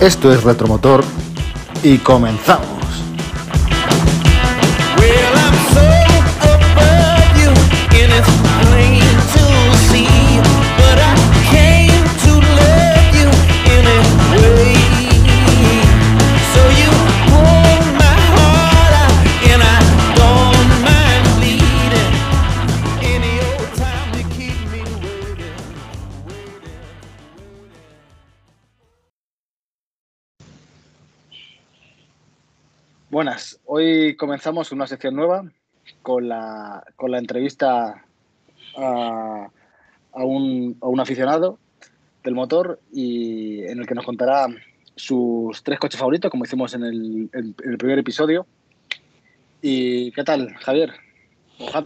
Esto es Retromotor y comenzamos. Hoy comenzamos una sección nueva con la, con la entrevista a, a un, a un aficionado del motor y en el que nos contará sus tres coches favoritos, como hicimos en el, en el primer episodio. ¿Y qué tal, Javier?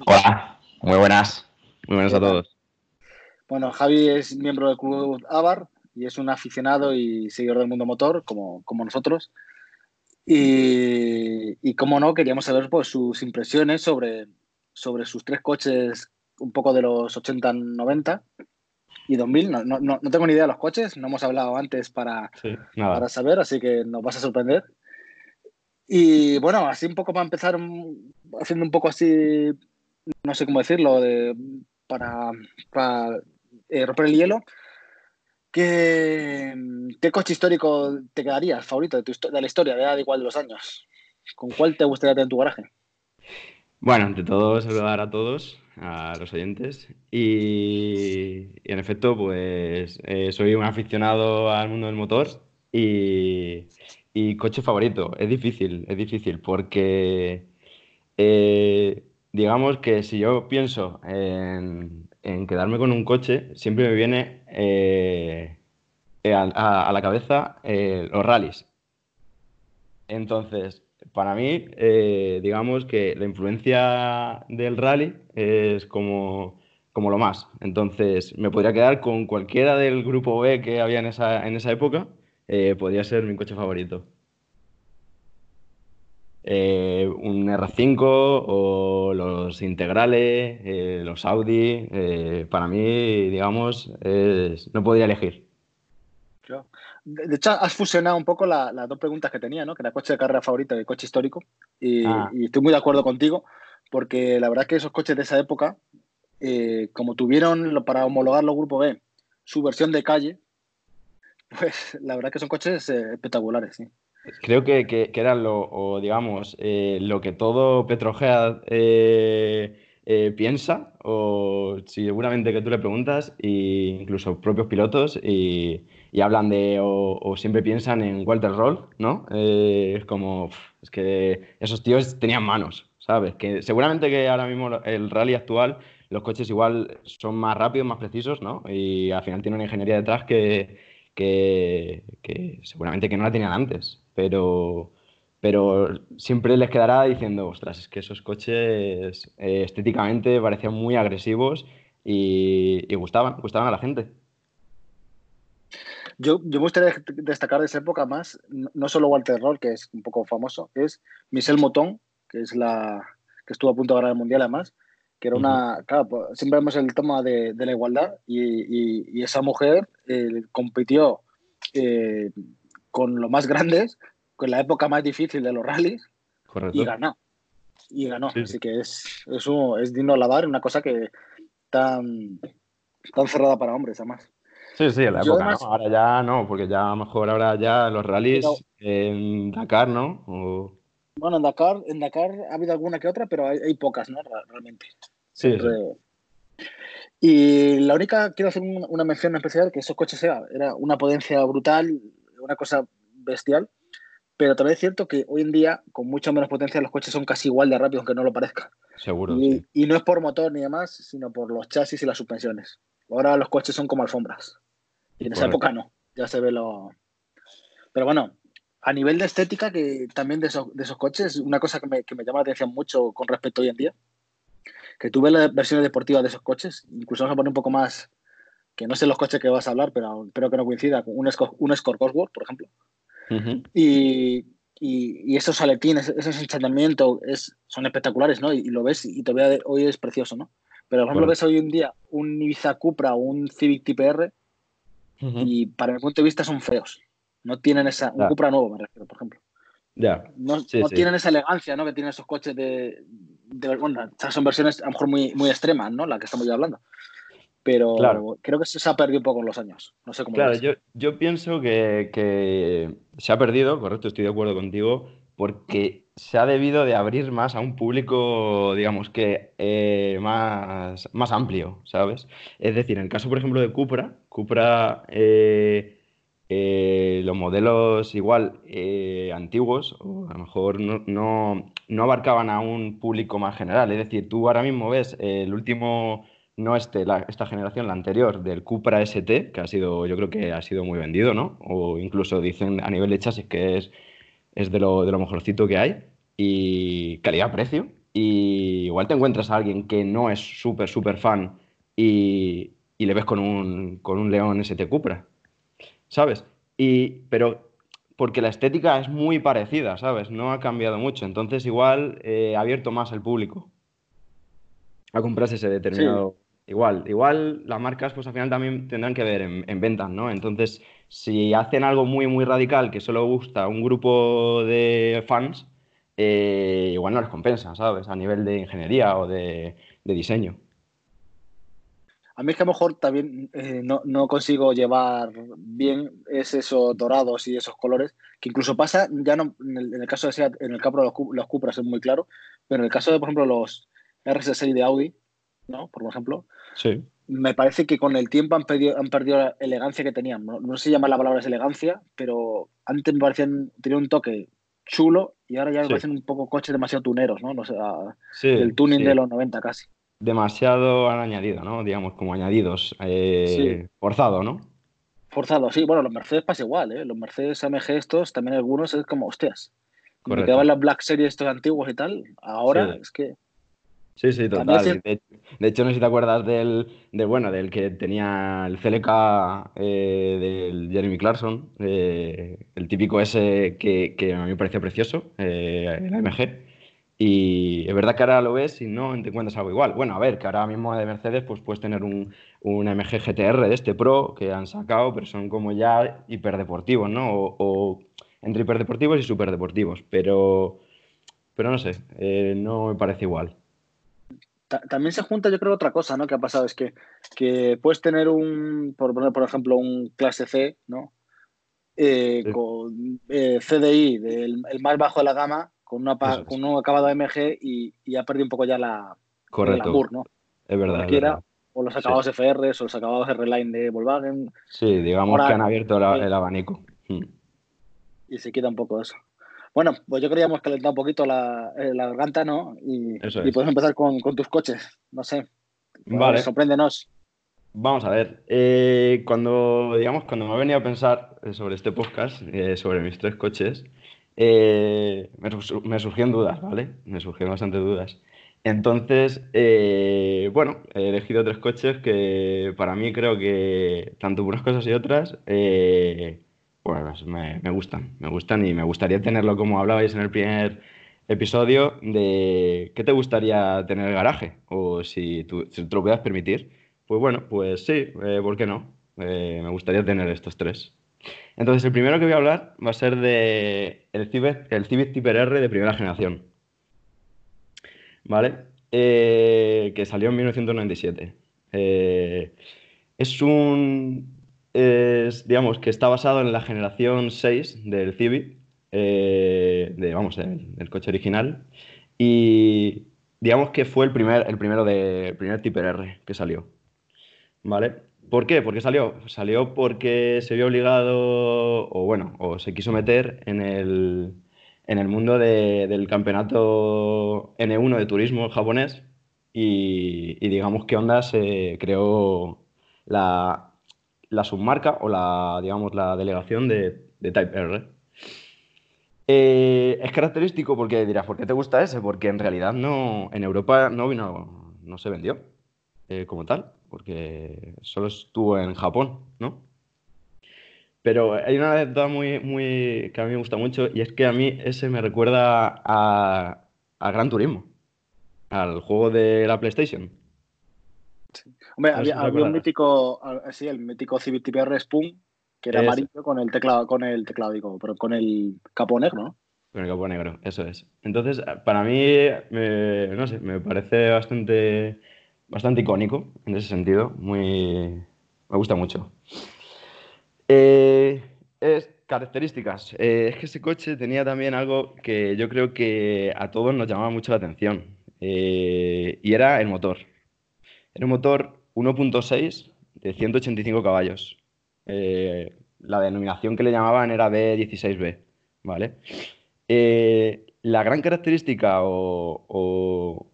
Hola, muy buenas. Muy buenas a todos. Bueno, Javi es miembro del club Avar y es un aficionado y seguidor del mundo motor, como, como nosotros. Y, y como no, queríamos saber pues, sus impresiones sobre, sobre sus tres coches, un poco de los 80, 90 y 2000. No, no, no tengo ni idea de los coches, no hemos hablado antes para, Sí, para saber, así que nos vas a sorprender. Y bueno, así un poco para empezar, haciendo un poco así, no sé cómo decirlo, de, para, para eh, romper el hielo. ¿Qué, ¿Qué coche histórico te quedaría favorito de, tu, de la historia, de igual de los años? ¿Con cuál te gustaría tener en tu garaje? Bueno, ante todo, saludar a todos, a los oyentes. Y, y en efecto, pues eh, soy un aficionado al mundo del motor y, y coche favorito. Es difícil, es difícil porque eh, digamos que si yo pienso en, en quedarme con un coche, siempre me viene eh, a, a- la cabeza eh, los rallies. Entonces, para mí, eh, digamos que la influencia del rally es como, como lo más. Entonces, me podría quedar con cualquiera del grupo B que había en esa, en esa época, eh, podría ser mi coche favorito. Eh, un R5 o los integrales, eh, los Audi, eh, para mí, digamos, es- no podría elegir. De, hecho, has fusionado un poco la- las dos preguntas que tenía, ¿no? Que era coche de carrera favorito y el coche histórico. Y, Ah. y estoy muy de acuerdo contigo, porque la verdad es que esos coches de esa época, como tuvieron para homologar los grupos B su versión de calle, pues la verdad que son coches espectaculares, sí. Creo que, que, que era lo, o digamos, eh, lo que todo Petrohead eh, eh, piensa, o seguramente que tú le preguntas, e incluso propios pilotos, y, y hablan de, o, siempre piensan en Walter Roll, ¿no? Es como, es que esos tíos tenían manos, ¿sabes? Que seguramente que ahora mismo el rally actual, los coches igual son más rápidos, más precisos, ¿no? Y al final tiene una ingeniería detrás que, que, seguramente que no la tenían antes, pero, pero siempre les quedará diciendo, ostras, es que esos coches eh, estéticamente parecían muy agresivos y, gustaban, gustaban a la gente. Yo, yo me gustaría destacar de esa época más, no solo Walter Roll, que es un poco famoso, es Michel Mouton, que es la que estuvo a punto de ganar el Mundial además, que era una, claro, pues, siempre vemos el tema de, de la igualdad y, y- y esa mujer eh, compitió eh, con los más grandes, con la época más difícil de los rallies Correcto. y ganó. Y ganó. Sí, sí. Así que es, es, un- es digno alabar, una cosa que tan, tan cerrada para hombres, además. Sí, sí, en la Yo época, además- ¿no? Ahora ya no, porque ya a lo mejor ahora ya los rallies Pero- en Dakar, ¿no? O- Bueno, en Dakar, en Dakar ha habido alguna que otra, pero hay, hay pocas, ¿no? Realmente. Sí, Y la única, quiero hacer un- una mención especial, que esos coches era, era una potencia brutal, una cosa bestial, pero también es cierto que hoy en día, con mucha menos potencia, los coches son casi igual de rápidos, aunque no lo parezca. seguro, Y, sí. y no es por motor ni demás, sino por los chasis y las suspensiones. Ahora los coches son como alfombras. Y en esa época no, ya se ve lo... Pero bueno, a nivel de estética, que también de esos, de esos coches, una cosa que me, que me llama la atención mucho con respecto a hoy en día, que tú ves las versiones deportivas de esos coches, incluso vamos a poner un poco más, que no sé los coches que vas a hablar, pero espero que no coincida, con un, un Escort Cosworth, por ejemplo, y, y, y esos aletines, ese ensanchamiento es, son espectaculares, ¿no? Y, y lo ves y todavía de- hoy es precioso, ¿no? Pero por ejemplo Bueno. ves hoy en día un Ibiza Cupra o un Civic Type R y para mi punto de vista son feos. No tienen esa. Un. Cupra nuevo, me refiero, por ejemplo. Ya. No, Sí, no sí. tienen esa elegancia, ¿no? Que tienen esos coches de. De- bueno, son versiones a lo mejor muy, muy extremas, ¿no? La que estamos ya hablando. Pero Claro. creo que se ha perdido un poco con los años. No sé cómo. Claro, yo, yo pienso que, que se ha perdido, correcto, estoy de acuerdo contigo, porque se ha debido de abrir más a un público, digamos que eh, más, más amplio, ¿sabes? Es decir, en el caso, por ejemplo, de Cupra, Cupra, eh, eh, los modelos igual eh, antiguos, o a lo mejor no, no, no abarcaban a un público más general. Es decir, tú ahora mismo ves el último no este, esta generación, la anterior, del Cupra ST, que ha sido, yo creo que ha sido muy vendido, ¿no? O incluso dicen a nivel de chasis que es, es de lo, de lo mejorcito que hay. Y calidad-precio. Y igual te encuentras a alguien que no es súper, súper fan y, y le ves con un, con un León ST Cupra, ¿sabes? Y, pero porque la estética es muy parecida, ¿sabes? No ha cambiado mucho. Entonces igual eh, ha abierto más el público a comprarse ese determinado. Igual, igual las marcas pues al final también tendrán que ver en, en ventas, ¿no? Entonces, si hacen algo muy, muy radical que solo gusta a un grupo de fans, eh, igual no les compensa, ¿sabes? A nivel de ingeniería o de, de diseño. A mí es que a lo mejor también eh, no, no consigo llevar bien es esos dorados y esos colores, que incluso pasa, ya no, en el, en el caso de Seat, en el de los, los Cupras es muy claro, pero en el caso de, por ejemplo, los RS6 de Audi, ¿no? Por ejemplo, Sí. me parece que con el tiempo han perdido, han perdido la elegancia que tenían. No, no sé si llamar la palabra es elegancia, pero antes me parecían, tenían un toque chulo y ahora ya me Sí. parecen un poco coches demasiado tuneros, ¿no? no sé, a- Sí, el tuning de los 90 casi. Demasiado han añadido, ¿no? Digamos, como añadidos. eh, Sí. Forzado, ¿no? Forzado, sí. Bueno, los Mercedes pasa igual, ¿eh? Los Mercedes AMG estos, también algunos es como, hostias. Correcto. quedaban las Black Series estos antiguos y tal. Ahora Sí. es que... Sí, sí, total. se- De, de hecho, no sé si te acuerdas del, de, bueno, del que tenía el CLK eh, del Jeremy Clarkson, eh, el típico ese que, que a mí me parecía precioso, eh, el AMG. Y es verdad que ahora lo ves y no te encuentras algo igual. Bueno, a ver, que ahora mismo de Mercedes pues puedes tener un, un AMG GTR de este Pro que han sacado, pero son como ya hiperdeportivos, ¿no? O, o entre hiperdeportivos y superdeportivos. Pero, pero no sé, eh, no me parece igual. ta- también se junta, yo creo, otra cosa, ¿no? Que ha pasado es que, que puedes tener un, por poner, por ejemplo, un clase C, ¿no? Eh, Sí. Con eh, CDI, del, el más bajo de la gama, con, una es. con un acabado AMG y, y ha perdido un poco ya la, el Correcto, glamour, ¿no? es verdad, es Cualquiera, verdad. o los Sí. acabados FR, o los acabados R-Line de Volkswagen, Sí, digamos Ahora- que han abierto la- sí. el abanico. Mm. y se quita un poco eso. Bueno, pues yo queríamos calentar un poquito la, eh, la garganta, ¿no? Y, Eso y podemos empezar con, con tus coches. No sé. Vale. Sorpréndenos. Vamos a ver, eh, cuando, digamos, cuando me he venido a pensar sobre este podcast, eh, sobre mis tres coches, eh, me, me surgieron dudas, ¿vale? Me surgieron bastantes dudas. Entonces, eh, bueno, he elegido tres coches que para mí creo que, tanto unas cosas y otras, eh, pues me, gustan, me gustan y me gustaría tenerlo como hablabais en el primer episodio de qué te gustaría tener en el garaje o si tú, te lo puedas permitir. Pues bueno, pues sí, eh, ¿por qué no? Eh, me gustaría tener estos tres. Entonces, el primero que voy a hablar va a ser de el Civic, el R de primera generación. ¿Vale? Eh, que salió en 1997. Eh, es un. Es, digamos que está basado en la generación 6 del Civic, eh, de, vamos, del, del coche original. Y digamos que fue el primer, el primero de, el primer R que salió. ¿Vale? ¿Por qué? ¿Por qué salió? Salió porque se vio obligado, o bueno, o se quiso meter en el, en el mundo de- del campeonato N1 de turismo japonés y, digamos que Honda se creó la, la submarca o la, digamos, la delegación de, de Type R. Eh, es característico porque dirás, ¿por qué te gusta ese? Porque en realidad no, en Europa no vino, no se vendió eh, como tal, porque solo estuvo en Japón, ¿no? Pero hay una anécdota muy, muy, que a mí me gusta mucho y es que a mí ese me recuerda a, a Gran Turismo, al juego de la PlayStation. Hombre, No había, un mítico, ah, sí, el mítico Civic Type R Spoon, que era amarillo con el teclado, con el teclado, digo, pero con el capó negro, ¿no? Con el capó negro, eso es. Entonces, para mí, me- no sé, me parece bastante, bastante icónico en ese sentido. Muy, me gusta mucho. Eh, es, características. Eh, es que ese coche tenía también algo que yo creo que a todos nos llamaba mucho la atención. Eh, y era el motor. Era un motor 1.6 de 185 caballos. La denominación que le llamaban era B16B, ¿vale? La gran característica o-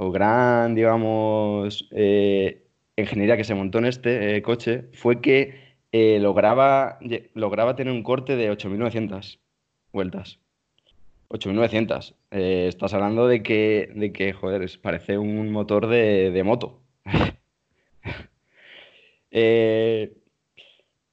o gran, digamos, eh, ingeniería que se montó en este eh, coche fue que eh, lograba, lograba tener un corte de 8.900 vueltas. 8.900. Eh, estás hablando de que, de que, joder, parece un motor de, de moto. Eh,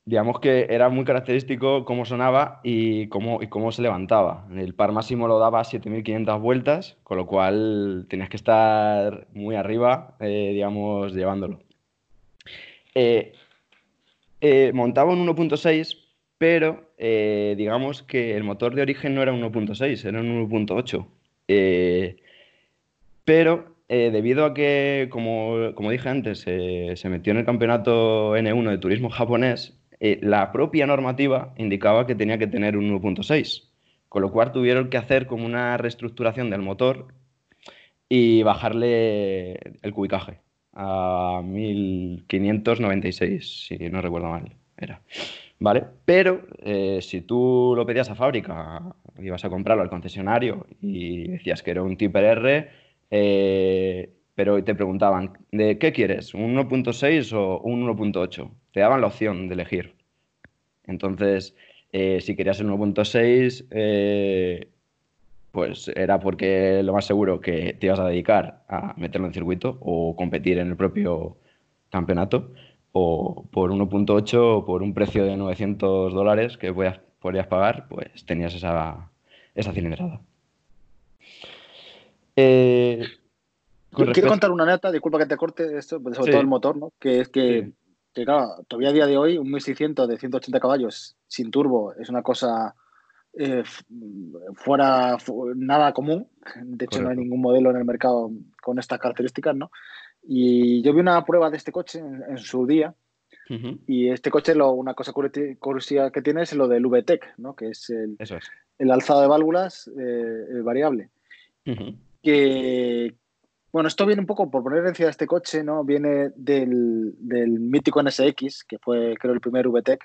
digamos que era muy característico cómo sonaba y cómo, cómo se levantaba. El par máximo lo daba a 7.500 vueltas, con lo cual tenías que estar muy arriba, eh, digamos, llevándolo. Eh, eh, montaba un 1.6, pero digamos que el motor de origen no era un 1.6, era un 1.8. Eh, pero debido a que, como, como dije antes, se metió en el campeonato N1 de turismo japonés, eh, la propia normativa indicaba que tenía que tener un 1.6, con lo cual tuvieron que hacer como una reestructuración del motor y bajarle el cubicaje a 1596, si no recuerdo mal, era. ¿Vale? Pero eh, si tú lo pedías a fábrica, ibas a comprarlo al concesionario y decías que era un Typer R, eh, pero te preguntaban, ¿de qué quieres? ¿Un 1.6 o un 1.8? Te daban la opción de elegir. Entonces, eh, si querías el 1.6, eh, pues era porque lo más seguro que te ibas a dedicar a meterlo en circuito o competir en el propio campeonato, o por 1.8 o por un precio de 900 dólares que podías, podrías pagar, pues tenías esa, esa cilindrada. Eh, Quiero respecto- contar una neta, disculpa que te corte esto, pues, sobre Sí. todo el motor, ¿no? Que es que, Sí. Que, claro, todavía a día de hoy un 1600 de 180 caballos sin turbo es una cosa eh, fuera fu- nada común. De hecho, no hay ningún modelo en el mercado con estas características, ¿no? Y yo vi una prueba de este coche en, en su día Ujú, y este coche, lo, una cosa curiosi- curiosidad que tiene es lo del VTEC, ¿no? Que es el, Eso es. el alzado de válvulas eh, eh, variable que bueno, esto viene un poco por poner encima de este coche, ¿no? Viene del, del mítico NSX, que fue, creo, el primer VTEC.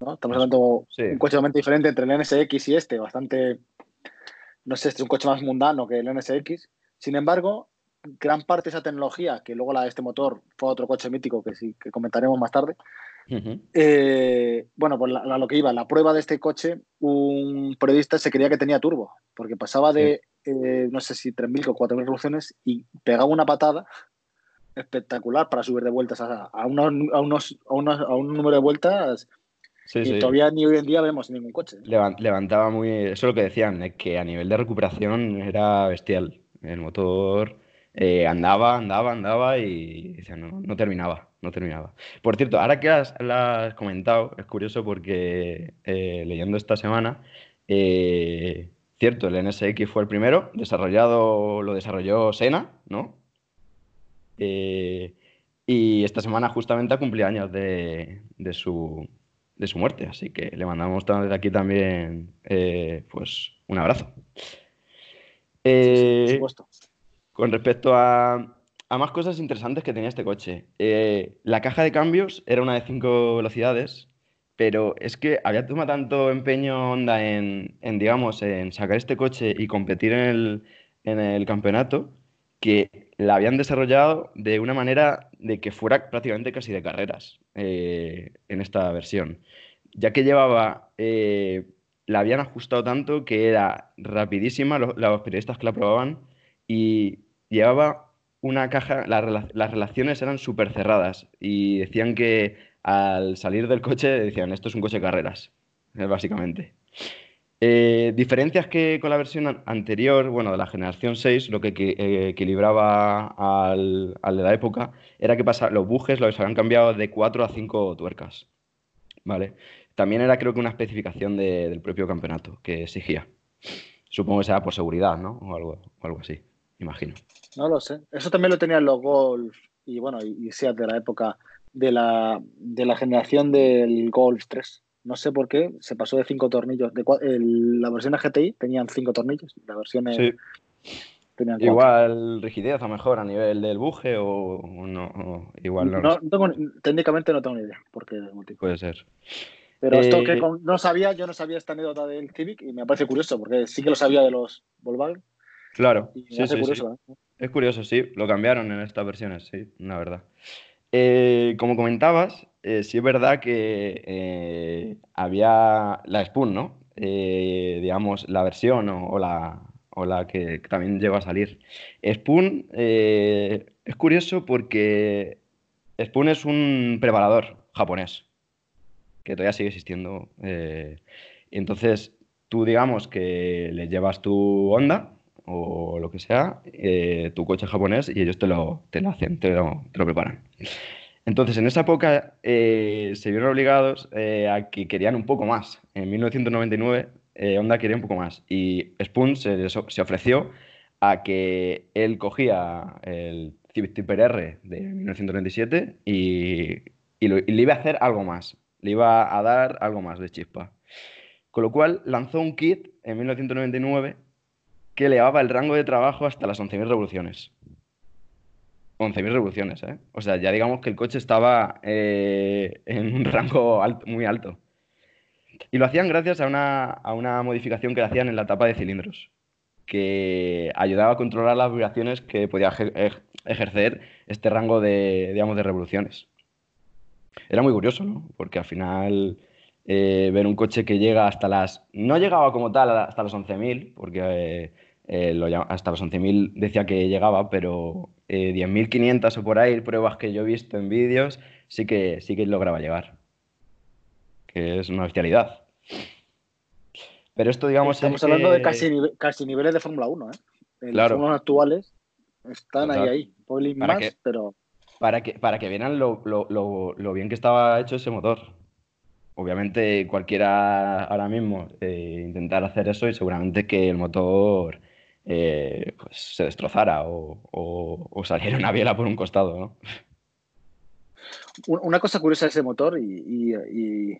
¿no? Estamos hablando Sí. un coche bastante diferente entre el NSX y este, bastante. No sé, este es un coche más mundano que el NSX. Sin embargo, gran parte de esa tecnología, que luego la de este motor fue otro coche mítico que sí que comentaremos más tarde. Ujú, eh, bueno, pues la- a lo que iba, la prueba de este coche, un periodista se creía que tenía turbo, porque pasaba de, eh, no sé si 3.000 o 4.000 revoluciones y pegaba una patada espectacular para subir de vueltas a, a unos, a, unos, a, unos- a un número de vueltas Sí, que sí. todavía ni hoy en día vemos ningún coche. Levan- Levantaba muy. Eso es lo que decían, eh, que a nivel de recuperación era bestial. El motor eh, andaba, andaba, andaba y decía, no, no terminaba, no terminaba. Por cierto, ahora que has, lo has comentado, es curioso porque eh, leyendo esta semana, eh, cierto, el NSX fue el primero, desarrollado, lo desarrolló Sena, ¿no? Eh, y esta semana justamente ha cumplido años de, de su, de su muerte, así que le mandamos desde aquí también pues un abrazo. Por supuesto. con respecto a, a más cosas interesantes que tenía este coche, eh, la caja de cambios era una de cinco velocidades, pero es que había tomado tanto empeño Honda en, digamos, en sacar este coche y competir en el, en el campeonato que la habían desarrollado de una manera de que fuera prácticamente casi de carreras eh, en esta versión, ya que llevaba, eh, la habían ajustado tanto que era rapidísima, lo- los periodistas que la probaban, y llevaba una caja, la las relaciones eran súper cerradas y decían que al salir del coche decían, esto es un coche de carreras, eh, básicamente. Eh, diferencias que con la versión an- anterior, bueno, de la generación 6, lo que eh, equilibraba al, al de la época era que pasa, los bujes los habían cambiado de 4 a 5 tuercas, ¿vale? También era creo que una especificación de- del propio campeonato que exigía. Supongo que sea por seguridad, ¿no? O algo, o algo así, imagino. No lo sé. Eso también lo tenían los Golf y bueno, y, y Seat de la época de la, de la generación del Golf 3. No sé por qué se pasó de cinco tornillos. De, el- la versión GTI tenían cinco tornillos, la versión eh, Sí, tenían igual rigidez a lo mejor a nivel del buje o, o no, o igual no, No, tengo, técnicamente no tengo ni idea por qué motivo. puede ser. Pero esto que Eh, con- no sabía, yo no sabía esta anécdota del Civic y me parece curioso porque sí que lo sabía de los Volkswagen Claro, y sí, sí, curioso. ¿eh? Es curioso, sí, lo cambiaron en estas versiones, sí, la verdad. Eh, como comentabas, eh, sí es verdad que había la Spoon, ¿no? Digamos, la versión o, o la, o la que también llegó a salir. Spoon es curioso porque Spoon es un preparador japonés que todavía sigue existiendo. entonces, tú digamos que le llevas tu Honda o lo que sea, eh, tu coche japonés y ellos te lo, te lo hacen, te lo, te lo preparan. Entonces, en esa época eh, se vieron obligados eh, a que querían un poco más. En 1999, eh, Honda quería un poco más y Spoon se, se ofreció a que él cogía el Civic Type R de 1997 y, y lo- y le iba a hacer algo más, le iba a dar algo más de chispa. Con lo cual lanzó un kit en 1999 que elevaba el rango de trabajo hasta las 11.000 revoluciones. 11.000 revoluciones, ¿eh? O sea, ya digamos que el coche estaba eh, en un rango alto- muy alto. Y lo hacían gracias a una, a una modificación que le hacían en la tapa de cilindros, que ayudaba a controlar las vibraciones que podía ejer- ej- ejercer este rango de, digamos, de revoluciones. Era muy curioso, ¿no? Porque al final eh, ver un coche que llega hasta las... No llegaba como tal hasta los 11.000, porque eh, eh, lo hasta los 11.000 decía que llegaba, pero eh, 10.500 o por ahí, pruebas que yo he visto en vídeos, sí que, sí que lograba llegar. Que es una bestialidad. Pero esto, digamos, Estamos es hablando de casi, nive- casi niveles de Fórmula 1. ¿eh? En Claro. Los actuales están ahí, Total. ahí. Poquilín Para más, que- pero para que, para que vieran lo, lo- lo- lo bien que estaba hecho ese motor. Obviamente cualquiera ahora mismo eh, intentar hacer eso y seguramente que el motor eh, pues, se destrozara o, o- o saliera una biela por un costado, ¿no? Un- Una cosa curiosa de ese motor y, y- y-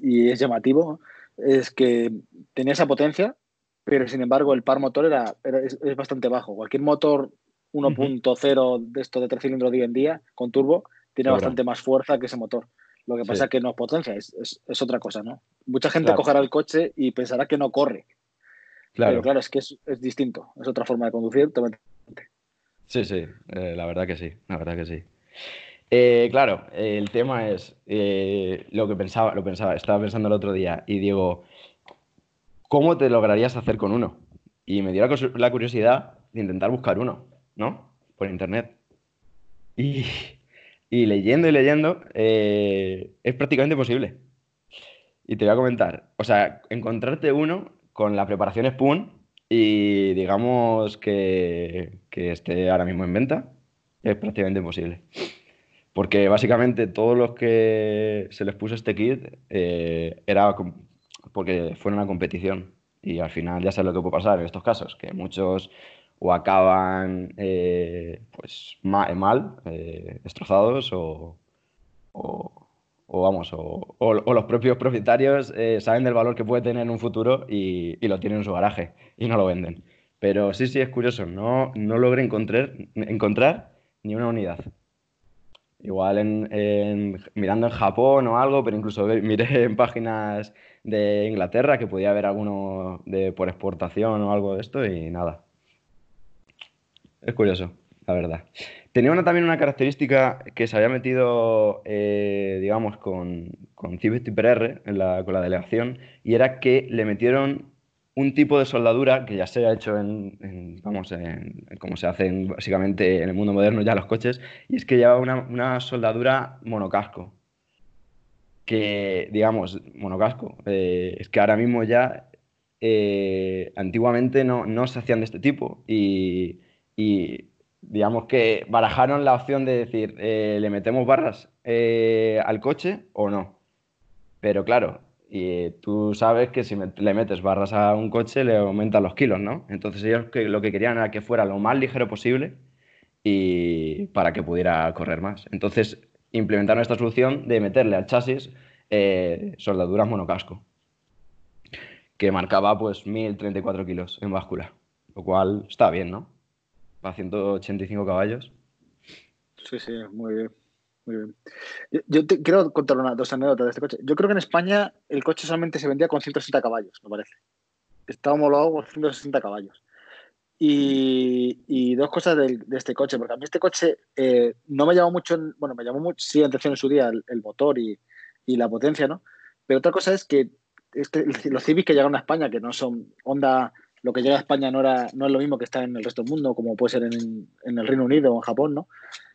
y es llamativo es que tenía esa potencia, pero sin embargo el par motor era, era- es, es bastante bajo. Cualquier motor 1.0 de esto de tres cilindros de hoy en día con turbo tiene bastante más fuerza que ese motor. Lo que Sí. pasa es que no es potencia, es, es- es otra cosa, ¿no? Mucha gente Claro. cogerá el coche y pensará que no corre. Claro, Pero claro, es que es, es distinto, es otra forma de conducir. totalmente. sí, sí, eh, la verdad que sí, la verdad que sí. Eh, claro, el tema es eh, lo que pensaba, lo pensaba, estaba pensando el otro día y digo, ¿cómo te lograrías hacer con uno? Y me dio la, curiosidad de intentar buscar uno, ¿no? Por internet. Y, y leyendo y leyendo, es prácticamente imposible. Y te voy a comentar, o sea, encontrarte uno con la preparación Spoon y digamos que, que esté ahora mismo en venta, es prácticamente imposible. Porque básicamente todos los que se les puso este kit eh, era porque fueron a competición. Y al final ya sabes lo que puede pasar en estos casos, que muchos o acaban eh, pues ma- mal, eh, destrozados, o- o vamos, o, o- los propios propietarios eh, saben del valor que puede tener en un futuro y, y lo tienen en su garaje y no lo venden. Pero sí, sí, es curioso, no, no logré encontrar, encontrar ni una unidad. Igual en, en- mirando en Japón o algo, pero incluso miré en páginas de Inglaterra que podía haber alguno de, por exportación o algo de esto y nada. Es curioso, la verdad. Tenía una, también una característica que se había metido, eh, digamos, con, con en la- con la delegación, y era que le metieron un tipo de soldadura que ya se ha hecho en, vamos, como se hace en- básicamente en el mundo moderno ya los coches, y es que lleva una, una soldadura monocasco. Que, digamos, monocasco, eh, es que ahora mismo ya, eh, antiguamente no, no se hacían de este tipo, y, y digamos que barajaron la opción de decir, eh, ¿le metemos barras eh, al coche o no? Pero claro, y tú sabes que si le metes barras a un coche le aumentan los kilos, ¿no? Entonces ellos que, lo que querían era que fuera lo más ligero posible y para que pudiera correr más. Entonces implementaron esta solución de meterle al chasis eh, soldaduras monocasco, que marcaba pues 1034 kilos en báscula, lo cual está bien, ¿no? Para 185 caballos. Sí, sí, muy bien. Yo, yo quiero contar una, dos anécdotas de este coche. Yo creo que en España el coche solamente se vendía con 160 caballos, me parece. Está homologado con 160 caballos. Y, dos cosas de, este coche, porque a mí este coche eh, no me llamó mucho, bueno, me llamó mucho, sí, atención en su día el, motor y, la potencia, ¿no? Pero otra cosa es que los Civic que llegaron a España, que no son Honda, lo que llega a España no, era, no es lo mismo que está en el resto del mundo, como puede ser en, en el Reino Unido o en Japón, ¿no?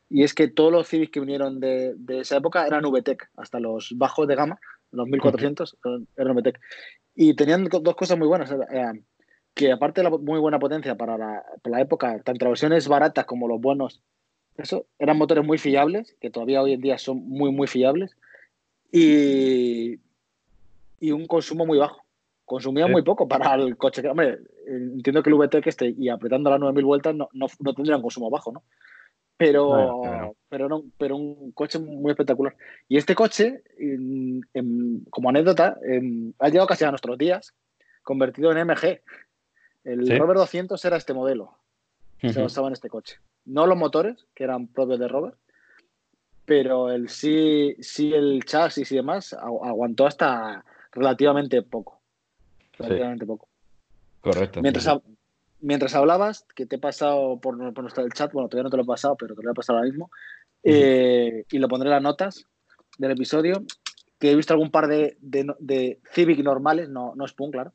Y es que todos los Civics que vinieron de, de esa época eran VTEC, hasta los bajos de gama, los 1400, eran- eran VTEC. Y tenían dos cosas muy buenas. que aparte de la muy buena potencia para la, para la época, tanto las versiones baratas como los buenos, eso, eran motores muy fiables, que todavía hoy en día son muy, muy fiables. Y, y un consumo muy bajo. Consumía muy poco para el coche. que, Hombre, entiendo que el VTEC este y apretando las 9000 vueltas no, no, no tendría un consumo bajo, ¿no? Pero, claro. pero, no, pero un coche muy espectacular. Y este coche, en- en- como anécdota, en- ha llegado casi a nuestros días, convertido en MG. El ¿Sí? Rover 200 era este modelo, se Ujú. basaba en este coche. No los motores, que eran propios de Rover, pero el sí, sí el chasis y demás agu- aguantó hasta relativamente poco. Relativamente poco. Correcto. Mientras, sí, sí. hab- mientras hablabas, que te he pasado por, por nuestro el chat, bueno, todavía no te lo he pasado, pero te lo voy a pasar ahora mismo, eh, y lo pondré en las notas del episodio, que he visto algún par de, de, de Civic normales, no, no Spoon, claro,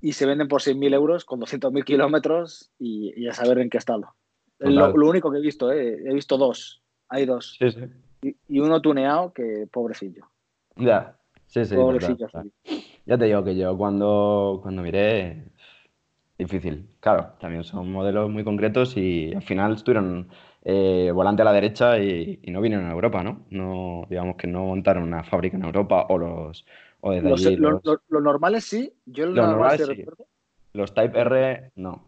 y se venden por 6.000 euros con 200.000 kilómetros y, y a saber en qué estado. Es lo, lo único que he visto, eh, he visto dos, hay dos, Sí, sí. y, y uno tuneado que pobrecillo, Ya. Sí, sí. pobrecillo. total. Ya te digo que yo cuando, cuando miré, difícil. Claro, también son modelos muy concretos y al final estuvieron eh, volante a la derecha y, y no vinieron a Europa, ¿no? No, digamos que no montaron una fábrica en Europa o los o desde Los, allí los- los, normales sí, yo Los normal normales sí los Type R no.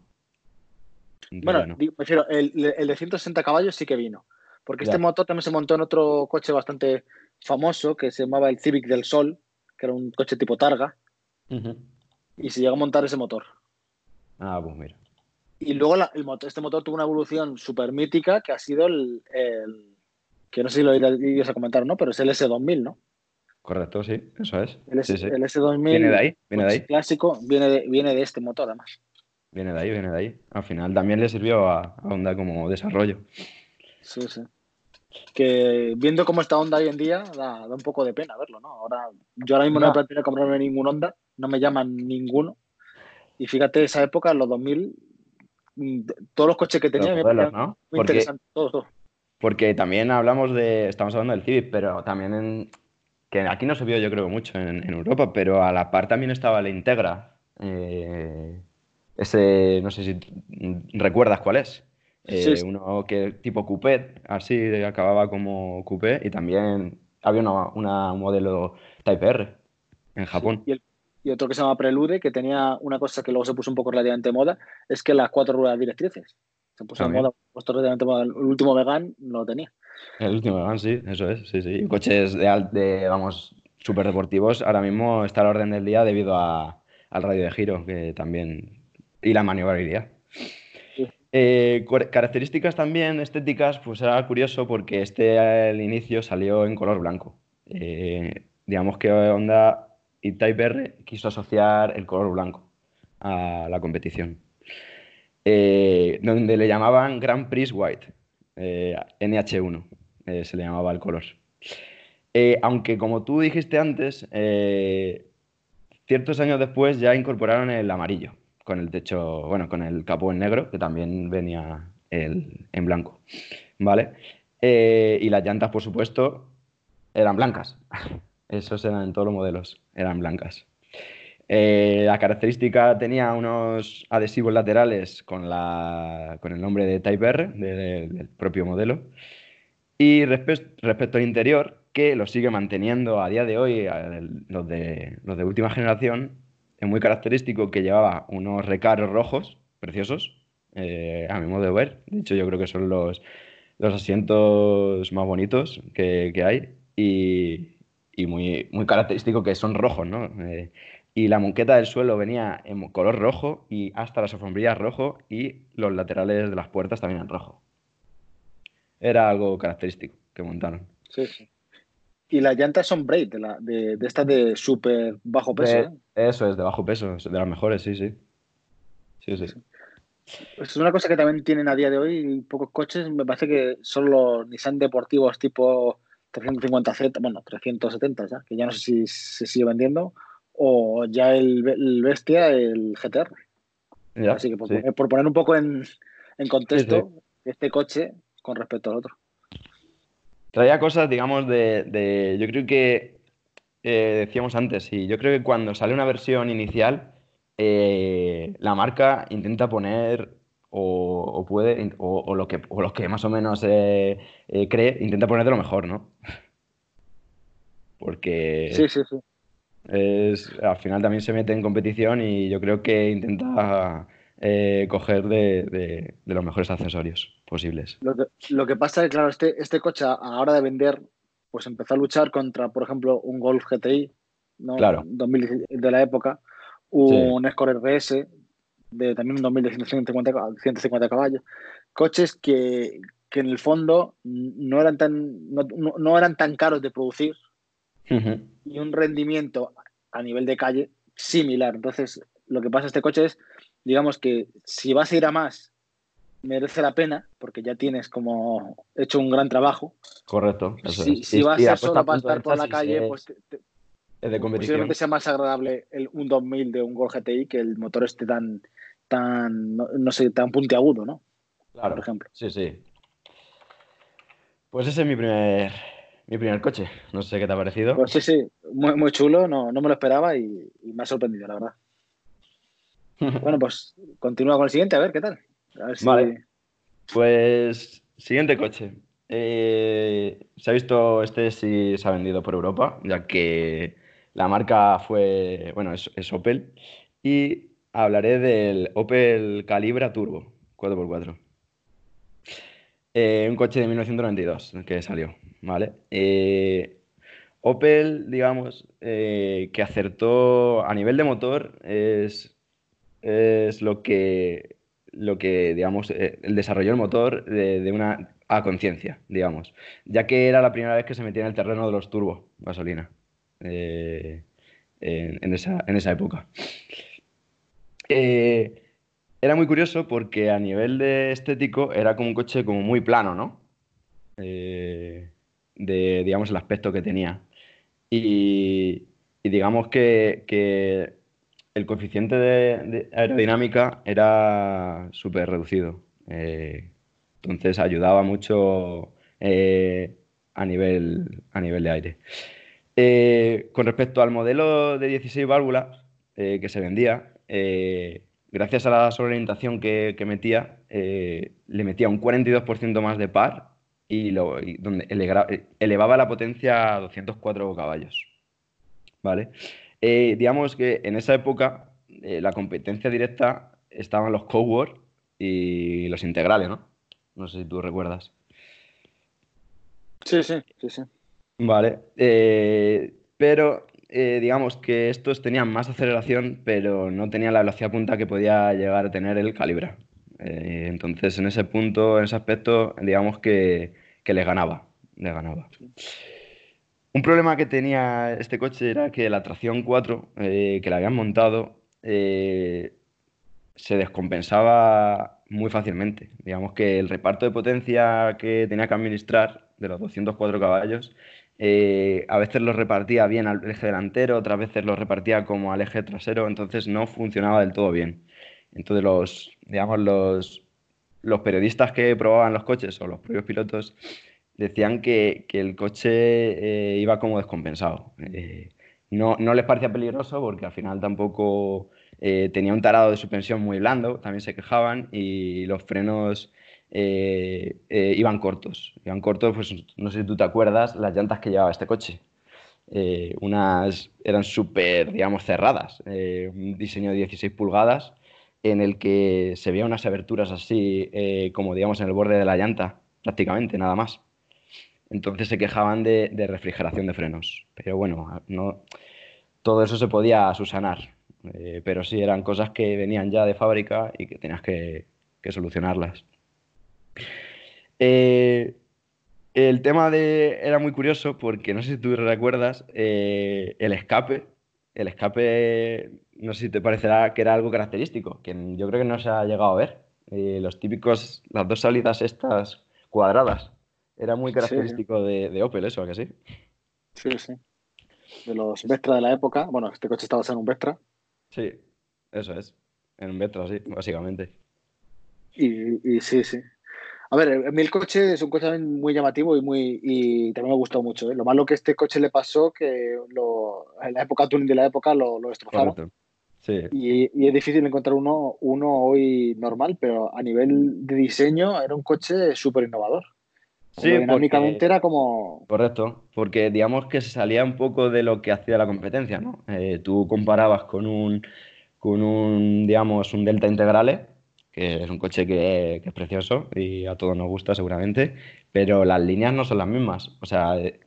En Bueno, teoría no. digo, me refiero, el, el de 160 caballos sí que vino. Porque Ya. este motor también se montó en otro coche bastante famoso que se llamaba el Civic del Sol, que era un coche tipo Targa, y se llegó a montar ese motor. Ah, pues mira. Y luego la- el motor, este motor tuvo una evolución súper mítica que ha sido el, el- que no sé si lo ibas a comentar, ¿no? Pero es el S2000, ¿no? Correcto, sí, eso es. El, S, Sí, sí. el S2000 Viene de ahí, viene de pues, ahí. clásico, viene de, viene de este motor además. Viene de ahí, viene de ahí. Al final también le sirvió a, a Honda como desarrollo. Sí, sí. Que viendo cómo está Honda hoy en día, da, da un poco de pena verlo, ¿no? Ahora, yo ahora mismo no, No. me planteo comprarme ningún Honda, no me llaman ninguno. Y fíjate, esa época, los 2000, mm, todos los coches que tenía modelos, ¿no? muy Porque, interesantes, todos, todos. porque también hablamos de, estamos hablando del Civic, pero también en, que aquí no se vio yo creo mucho en, en Europa, pero a la par también estaba la Integra. eh, ese, no sé si recuerdas cuál es. Eh, Sí, sí. Uno que tipo coupé, así acababa como coupé, y también había una, una- un modelo Type R en Japón. Y, el- y otro que se llama Prelude, que tenía una cosa que luego se puso un poco relativamente moda, es que las cuatro ruedas directrices. Se puso También. moda, puesto relativamente moda. El último Megan no lo tenía. El último Megane, sí, eso es, sí, sí. Coches de, de vamos, súper deportivos, ahora mismo está a la orden del día debido a- al radio de giro, que también, y la maniobrabilidad. Eh, características también estéticas, pues era curioso porque este al inicio salió en color blanco. Eh, digamos que Honda y Type R quiso asociar el color blanco a la competición. Eh, donde le llamaban Grand Prix White, eh, NH1, eh, se le llamaba el color. Eh, aunque como tú dijiste antes, eh, ciertos años después ya incorporaron el amarillo, con el techo, bueno, con el capó en negro, que también venía el- en blanco, ¿vale? Eh, y las llantas, por supuesto, eran blancas. Esos eran en todos los modelos, eran blancas. Eh, la característica tenía unos adhesivos laterales con, la, con el nombre de Type R de- del propio modelo. Y respe- respecto al interior, que lo sigue manteniendo a día de hoy los de, los de última generación, muy característico que llevaba unos recaros rojos preciosos, eh, a mi modo de ver. De hecho, yo creo que son los, los asientos más bonitos que, que hay y, y muy, muy característico que son rojos, ¿no? Eh, y la monqueta del suelo venía en color rojo y hasta las alfombrillas rojo y los laterales de las puertas también en rojo. Era algo característico que montaron. Sí, sí. Y las llantas son braid, de, la, de, de estas de súper bajo peso. De- ¿eh? Eso es, de bajo peso, es de las mejores, sí, sí. Sí, sí. Es una cosa que también tienen a día de hoy pocos coches. Me parece que son los Nissan deportivos tipo 350Z, bueno, 370 ya, que ya no sé si se sigue vendiendo, o ya el, el Bestia, el GTR. Ya, Así que por, sí. poner, por poner un poco en, en contexto este coche con respecto al otro. Traía cosas, digamos, de, de- yo creo que eh, decíamos antes, y yo creo que cuando sale una versión inicial, eh, la marca intenta poner o, o puede, o, o lo que, o lo que más o menos eh, cree, intenta poner de lo mejor, ¿no? Porque Sí, sí, sí. es, al final también se mete en competición y yo creo que intenta coger de, de- de los mejores accesorios posibles. Lo que, lo que pasa es que, claro, este, este coche a la hora de vender, pues empezó a luchar contra, por ejemplo, un Golf GTI, ¿no? Claro. 2010 de la época, un Escort RS, de también un 2000 de 150, cab- 150 caballos. Coches que, que en el fondo no eran tan, no, no- eran tan caros de producir Ujú. y un rendimiento a nivel de calle similar. Entonces, lo que pasa a este coche es, digamos que si vas a ir a más, merece la pena, porque ya tienes como hecho un gran trabajo. Correcto. eso Si, es. si Y- vas y a solo a para estar por la calle, es- pues te- te- es de competición. posiblemente sea más agradable el, un 2000 de un Gol GTI que el motor esté tan, tan no, no sé, tan puntiagudo, ¿no? Claro. por ejemplo. Sí, sí. Pues ese es mi primer, mi primer coche. No sé qué te ha parecido. Pues sí, sí, muy, muy chulo, no, no me lo esperaba y, y me ha sorprendido, la verdad. Bueno, pues continúa con el siguiente, a ver qué tal. Vale. Pues siguiente coche. Eh, se ha visto este si se ha vendido por Europa, ya que la marca fue, bueno, es, Opel. Y hablaré del Opel Calibra Turbo 4x4. Eh, un coche de 1992 que salió, ¿vale? Eh, Opel, digamos, que acertó a nivel de motor es, es lo que, lo que digamos, eh, el desarrolló el motor de, una a conciencia, digamos, ya que era la primera vez que se metía en el terreno de los turbos, gasolina, eh, en, esa, en esa época. Eh, era muy curioso porque a nivel de estético era como un coche como muy plano, ¿no? De, digamos, el aspecto que tenía. Y, digamos que el coeficiente de, aerodinámica era súper reducido. Eh, entonces ayudaba mucho eh, a nivel, a nivel de aire. Eh, con respecto al modelo de 16 válvulas que se vendía, gracias a la sobreorientación que, metía, le metía un 42% más de par y, lo, elevaba la potencia a 204 caballos. ¿Vale? Eh, digamos que en esa época eh, la competencia directa estaban los Coward y los integrales, ¿no? No sé si tú recuerdas. Sí, sí, sí, sí. Vale, eh, pero digamos que estos tenían más aceleración, pero no tenían la velocidad punta que podía llegar a tener el Calibra. Entonces, en ese punto, en ese aspecto, digamos que, que les ganaba, les ganaba. Un problema que tenía este coche era que la tracción 4 eh, que le habían montado eh, se descompensaba muy fácilmente. Digamos que el reparto de potencia que tenía que administrar de los 204 caballos, eh, a veces los repartía bien al eje delantero, otras veces los repartía como al eje trasero, entonces no funcionaba del todo bien. Entonces los, digamos, los, los periodistas que probaban los coches o los propios pilotos decían que, que el coche eh, iba como descompensado. Eh, no, no les parecía peligroso porque al final tampoco eh, tenía un tarado de suspensión muy blando, también se quejaban, y los frenos iban cortos. Iban cortos, pues no sé si tú te acuerdas, las llantas que llevaba este coche. Unas eran súper, digamos, cerradas. un diseño de 16 pulgadas en el que se veía unas aberturas así, como digamos, en el borde de la llanta, prácticamente, nada más. Entonces se quejaban de, refrigeración de frenos. Pero bueno, no, todo eso se podía subsanar. Eh, pero sí, eran cosas que venían ya de fábrica y que tenías que, solucionarlas. Eh, el tema de era muy curioso porque no sé si tú recuerdas eh, el escape. El escape, no sé si te parecerá que era algo característico, que yo creo que no se ha llegado a ver. Los típicos, las dos salidas estas cuadradas. Era muy característico de, de Opel eso, ¿a que sí? Sí, sí. De los Vectra de la época. Bueno, este coche estaba basado en un Vectra. Sí, eso es. En un Vectra, sí, básicamente. Y, y sí, sí. A ver, a mí el coche es un coche muy llamativo y muy y también me gustó mucho. ¿eh? Lo malo que este coche le pasó que lo, en la época tuning de la época lo, lo destrozaron. Correcto. Sí. Y, y es difícil encontrar uno, uno hoy normal, pero a nivel de diseño era un coche súper innovador. Sí, dinámicamente porque- era como... Correcto, porque digamos que se salía un poco de lo que hacía la competencia, ¿no? Eh, tú comparabas con un, con un, digamos, un Delta Integrale, que es un coche que, que es precioso y a todos nos gusta seguramente, pero las líneas no son las mismas. O sea, eh,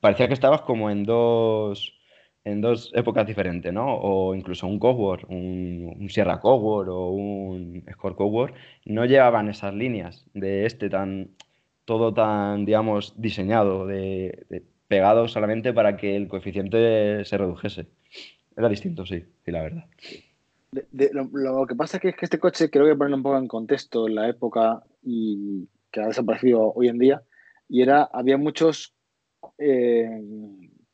parecía que estabas como en dos, en dos épocas diferentes, ¿no? O incluso un Cosworth, un, un Sierra Cosworth o un Escort Cosworth, no llevaban esas líneas de este tan todo tan, digamos, diseñado, de, de- pegado solamente para que el coeficiente se redujese. Era distinto, sí, sí, la verdad. de- de- lo, lo que pasa es que, es que este coche creo que ponerlo un poco en contexto en la época y que ha desaparecido hoy en día. Y era, había muchos, eh,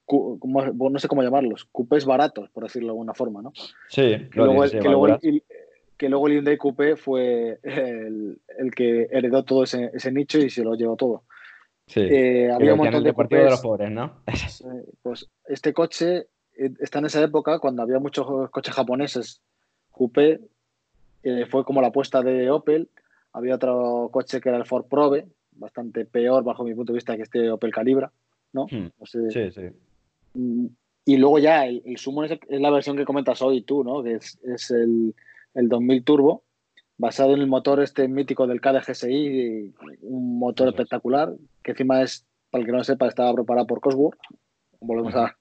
cu- como- no sé cómo llamarlos, cupés baratos, por decirlo de alguna forma, ¿no? Sí, que luego, el, 16 que, luego el- que luego el Hyundai Coupé fue el, el que heredó todo ese, ese nicho y se lo llevó todo. Sí. Eh, había un montón el de deportivo de los coupés. pobres, ¿no? Pues este coche eh, está en esa época cuando había muchos coches japoneses coupé, eh, fue como la apuesta de Opel. Había otro coche que era el Ford Probe, bastante peor bajo mi punto de vista que este Opel Calibra, ¿no? Hmm, No sé, Sí, sí. Mm, Y luego ya el, el Summon es, es la versión que comentas hoy tú, ¿no? Que es, es el, el 2000 Turbo, basado en el motor este mítico del KD GSI, un motor espectacular, que encima es, para el que no sepa, estaba preparado por Cosworth. Volvemos a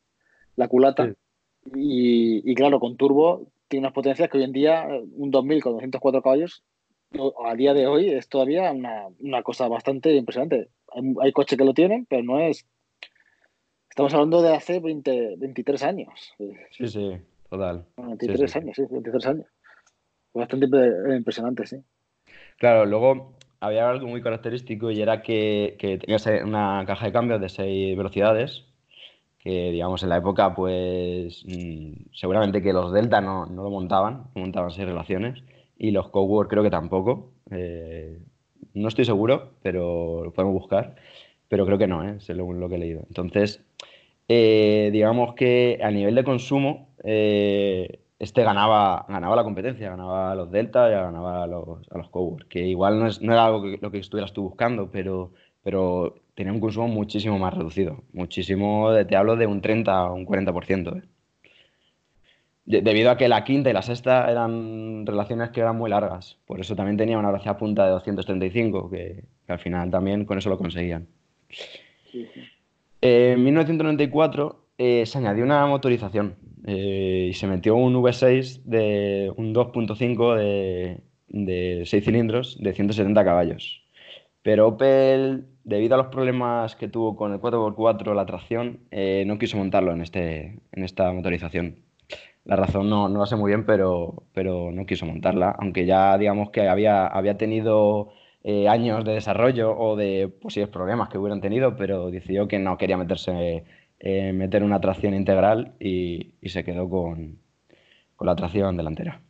la culata. Sí. Y, y claro, con turbo tiene unas potencias que hoy en día, un 2000 con 204 caballos, a día de hoy es todavía una, una cosa bastante impresionante. Hay, hay coches que lo tienen, pero no es Estamos hablando de hace 20, 23 años. Sí, sí, total. bueno, Sí, 23 sí. años, sí, 23 años. Bastante impre- impresionante, sí. Claro, luego había algo muy característico y era que, que tenía se- una caja de cambios de seis velocidades, que digamos en la época, pues mm, seguramente que los Delta no, no lo montaban, no montaban seis relaciones, y los Cosworth creo que tampoco. eh, no estoy seguro, pero lo podemos buscar, pero creo que no, ¿eh? según lo que he leído. Entonces, eh, digamos que a nivel de consumo, eh, este ganaba, ganaba la competencia, ganaba a los Delta y ganaba a los, a los Cosworth, que igual no, es- no era algo que, lo que estuvieras tú buscando, pero, pero tenía un consumo muchísimo más reducido, muchísimo, te hablo de un 30 o un 40%. ¿eh? De- debido a que la quinta y la sexta eran relaciones que eran muy largas, por eso también tenía una velocidad punta de 235, que, que al final también con eso lo conseguían. Sí. Eh, En 1994 eh, se añadió una motorización eh, y se metió un V6 de un 2.5 de, de 6 cilindros de 170 caballos. Pero Opel, debido a los problemas que tuvo con el 4x4, la tracción, eh, no quiso montarlo en, este, en esta motorización. La razón no, no la sé muy bien, pero, pero no quiso montarla, aunque ya digamos que había, había tenido años de desarrollo o de posibles problemas que hubieran tenido, pero decidió que no quería meterse, eh, meter una tracción integral y, se quedó con, con la tracción delantera.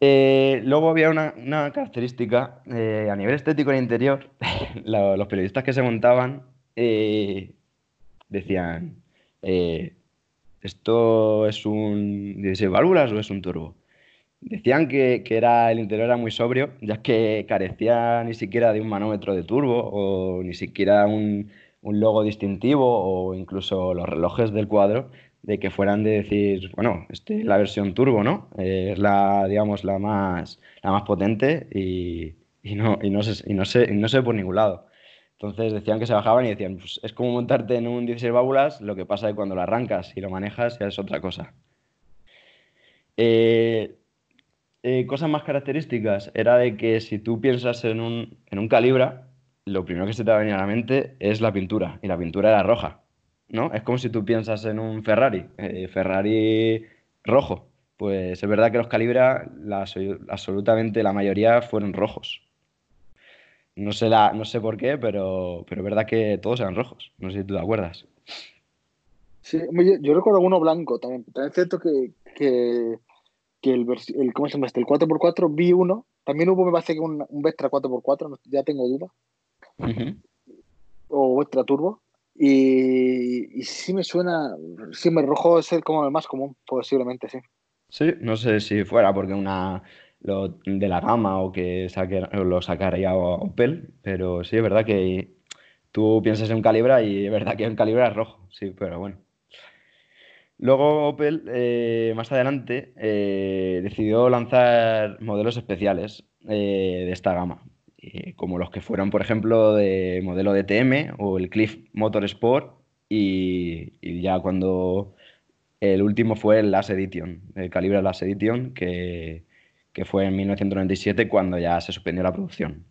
Eh, luego había una, una característica eh, a nivel estético en el interior, lo- los periodistas que se montaban decían, ¿esto es un 16 válvulas o es un turbo? decían que, que era, el interior era muy sobrio, ya que carecía ni siquiera de un manómetro de turbo o ni siquiera un, un logo distintivo o incluso los relojes del cuadro de que fueran de decir, bueno, este es la versión turbo, ¿no? Eh, es la, digamos, la más, la más potente y, y no, y, no se, y, no y no ve por ningún lado. Entonces decían que se bajaban y decían, pues es como montarte en un 16 válvulas, lo que pasa es que cuando lo arrancas y lo manejas ya es otra cosa. Eh, eh, cosas más características era de que si tú piensas en un, en un calibra, lo primero que se te va a venir a la mente es la pintura, y la pintura era roja, ¿no? Es como si tú piensas en un Ferrari, eh, Ferrari rojo. Pues es verdad que los calibra, la- absolutamente la mayoría fueron rojos. No sé, la, no sé por qué, pero, pero es verdad que todos eran rojos. No sé si tú te acuerdas. Sí, yo recuerdo uno blanco también. También es cierto que, que, el, el, ¿cómo se llama este? El 4x4 vi uno. También hubo, me parece que un, un Vectra 4x4, no- ya tengo duda. O Vectra Turbo. Y, y sí me suena, sí me rojo es el como el más común, posiblemente, sí. Sí, no sé si fuera porque una lo, de la gama o que saque- lo sacaría Opel, pero sí es verdad que tú piensas en un Calibra y es verdad que un Calibra es rojo, sí, pero bueno. Luego Opel, eh, más adelante, eh, decidió lanzar modelos especiales eh, de esta gama, eh, como los que fueron, por ejemplo, de modelo DTM o el Cliff Motorsport y, y ya cuando el último fue el Last Edition, el Calibre Last Edition, que, que fue en 1997 cuando ya se suspendió la producción.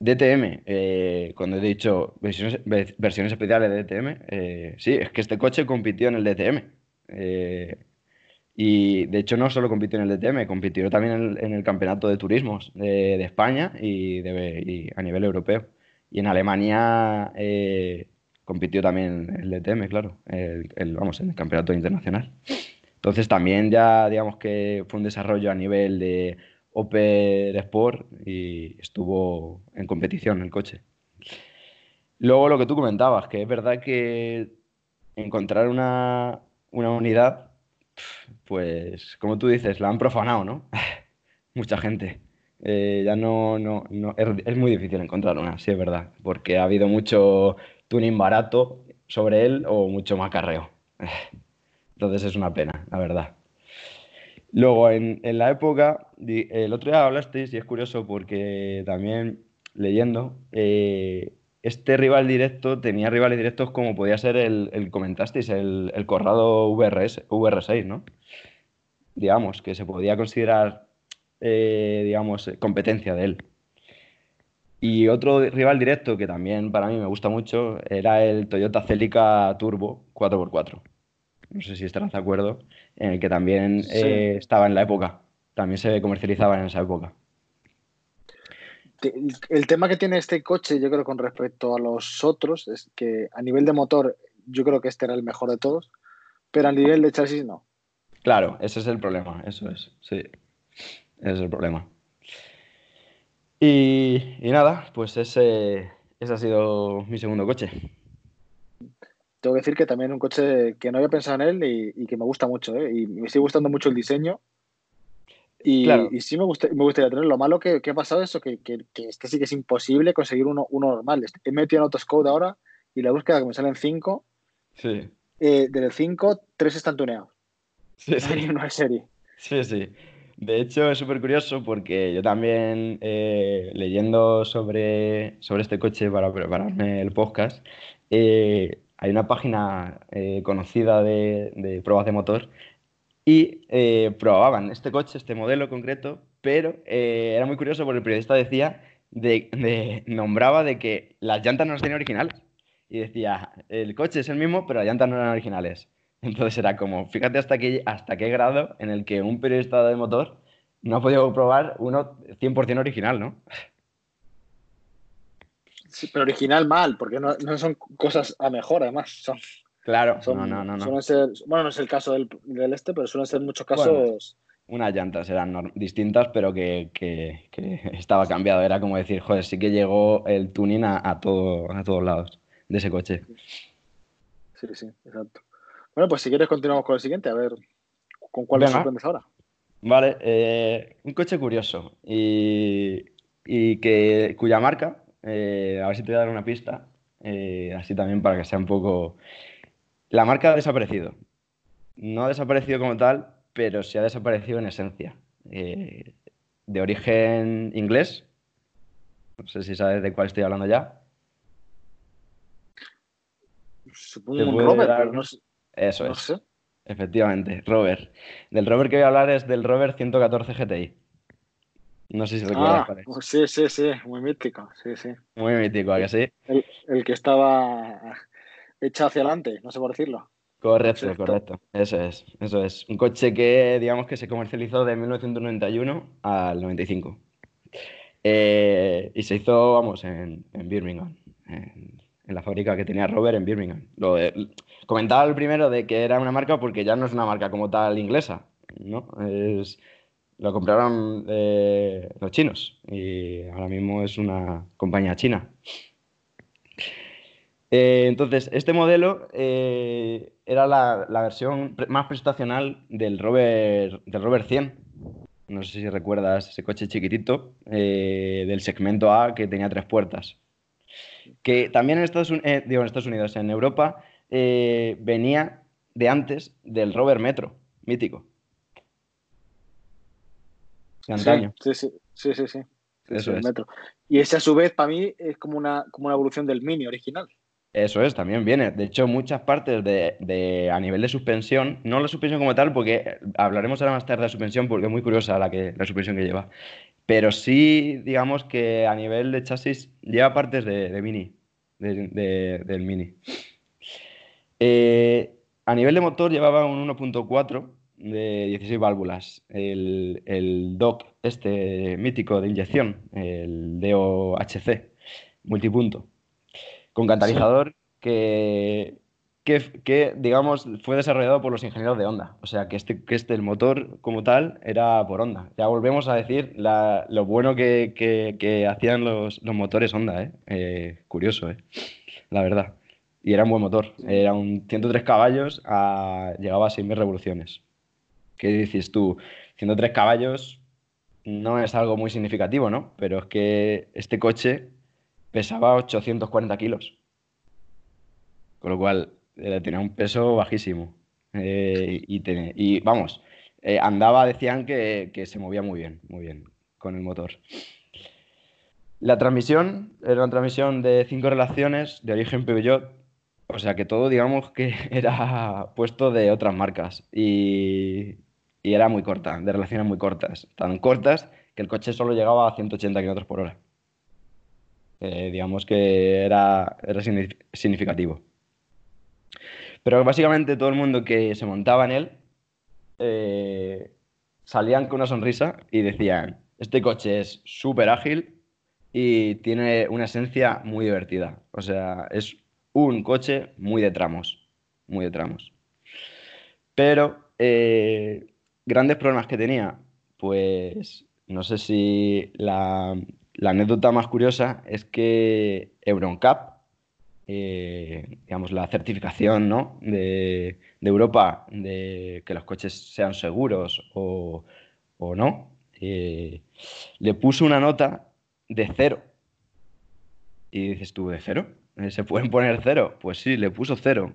DTM, eh, cuando he dicho versiones, ve- versiones especiales de DTM, eh, sí, es que este coche compitió en el DTM. Y de hecho no solo compitió en el DTM, compitió también en el, en el campeonato de turismos de, de España y, de- y a nivel europeo. Y en Alemania eh, compitió también en el DTM, claro, el, el- vamos, en el campeonato internacional. Entonces también ya digamos que fue un desarrollo a nivel de Opel Sport y estuvo en competición el coche. Luego lo que tú comentabas, que es verdad que encontrar una, una unidad, pues como tú dices, la han profanado, ¿no? Mucha gente. Eh, ya no, no, no, es, es muy difícil encontrar una, sí es verdad, porque ha habido mucho tuning barato sobre él o mucho macarreo. Entonces es una pena, la verdad. Luego, en, la época, el otro día hablasteis, y es curioso porque también leyendo, eh, este rival directo tenía rivales directos como podía ser el, comentasteis, el, el Corrado VRS, VR6, ¿no? Digamos, que se podía considerar, eh, digamos, eh, competencia de él. Y otro rival directo que también para mí me gusta mucho era el Toyota Celica Turbo 4x4. No sé si estarás de acuerdo, en el que también Sí. eh, estaba en la época. También se comercializaba en esa época. El tema que tiene este coche, yo creo, con respecto a los otros, es que a nivel de motor, yo creo que este era el mejor de todos, pero a nivel de chasis no. Claro, ese es el problema, eso es, sí. Ese es el problema. Y, y nada, pues ese, ese ha sido mi segundo coche. Tengo que decir que también un coche que no había pensado en él y, y que me gusta mucho, ¿eh? Y me sigue gustando mucho el diseño. Y, Claro. y sí me, gusta- me gustaría tener. Lo malo que, que ha pasado es eso, que, que, que este sí que es imposible conseguir uno, uno normal. Este- He metido en Autoscode ahora y la búsqueda que me salen 5, Sí, eh, del 5, 3 están tuneados. Sí, hay sí. serie. Sí, sí. De hecho, es súper curioso porque yo también, eh, leyendo sobre, sobre este coche para prepararme el podcast, eh, hay una página eh, conocida de, de pruebas de motor y eh, probaban este coche, este modelo concreto, pero era muy curioso porque el periodista decía, de, de- nombraba de que las llantas no las tenía originales. Y decía, el coche es el mismo, pero las llantas no eran originales. Entonces era como, fíjate hasta qué, hasta qué grado en el que un periodista de motor no ha podido probar uno 100% original, ¿no? Sí, pero original mal, porque no, no son cosas a mejor, además. Son, Claro, son- no, no, no, ser, bueno, no es el caso del, del este, pero suelen ser muchos casos. Bueno. Unas llantas eran distintas, pero que, que- que estaba cambiado. Era como decir, joder, sí que llegó el tuning a, a todo, a todos lados de ese coche. Sí, sí, exacto. Bueno, pues si quieres continuamos con el siguiente, a ver con cuál nos sorprendes ahora. Vale, eh, un coche curioso y, y que, cuya marca, eh, a ver si te voy a dar una pista, eh, así también para que sea un poco... La marca ha desaparecido. No ha desaparecido como tal, pero sí ha desaparecido en esencia. De origen inglés, no sé si sabes de cuál estoy hablando ya. Supongo Te un Robert, dar- pero no, sé- Eso no es. sé. Efectivamente, Rover. Del Rover que voy a hablar es del Rover 114 GTI. No sé si recuerdas Ah, cuál es. pues sí, sí, sí, muy mítico, sí, sí. Muy mítico, ¿a que sí? El, el que estaba echado hacia adelante, no sé por decirlo. Correcto, Correcto. correcto. Eso es, eso es. Un coche que, digamos, que se comercializó de 1991 al 95. Eh, y se hizo, vamos, en, en Birmingham, en, en la fábrica que tenía Robert en Birmingham. Lo de- comentaba el primero de que era una marca porque ya no es una marca como tal inglesa, ¿no? Es, lo compraron eh, los chinos y ahora mismo es una compañía china. Eh, entonces, este modelo eh, era la, la versión más prestacional del Rover, del Rover 100. No sé si recuerdas ese coche chiquitito del segmento A que tenía tres puertas. Que también en Estados, digo, en Estados Unidos, en Europa, eh, venía de antes del Rover Metro, mítico. De antaño. Sí, sí, sí, sí, sí. Eso es. metro. Y ese a su vez para mí es como una, como una evolución del Mini original. Eso es, también viene. De hecho, muchas partes de, de- a nivel de suspensión, no la suspensión como tal, porque hablaremos ahora más tarde de suspensión, porque es muy curiosa la, que, la suspensión que lleva. Pero sí, digamos que a nivel de chasis lleva partes de, de Mini, de- de- del Mini. Eh, a nivel de motor llevaba un 1.4 de 16 válvulas. El, el DOC, este mítico de inyección, el DOHC, multipunto con catalizador que, que, que, digamos, fue desarrollado por los ingenieros de Honda. O sea, que este, que este el motor como tal era por Honda. Ya volvemos a decir la- lo bueno que, que- que hacían los, los motores Honda, ¿eh? Eh, curioso, ¿eh? La verdad. Y era un buen motor. Era un 103 caballos, llegaba a 6.000 revoluciones. ¿Qué dices tú? 103 caballos no es algo muy significativo, ¿no? Pero es que este coche pesaba 840 kilos. Con lo cual eh, tenía un peso bajísimo. Eh, y, te- y, vamos, eh, andaba, decían que, que se movía muy bien, muy bien con el motor. La transmisión era una transmisión de cinco relaciones de origen Peugeot, o sea que todo, digamos, que era puesto de otras marcas y, y era muy corta, de relaciones muy cortas, tan cortas que el coche solo llegaba a 180 km por hora. Eh, digamos que era, era signi- significativo. Pero básicamente todo el mundo que se montaba en él eh, salían con una sonrisa y decían, este coche es súper ágil y tiene una esencia muy divertida. O sea, es un coche muy de tramos, muy de tramos. Pero eh, grandes problemas que tenía, pues no sé si la, anécdota más curiosa es que EuronCap, eh, digamos, la certificación ¿no? de, Europa de que los coches sean seguros o, o no, eh, le puso una nota de cero. Y dices tú, ¿de cero? Eh, ¿Se pueden poner cero? Pues sí, le puso cero.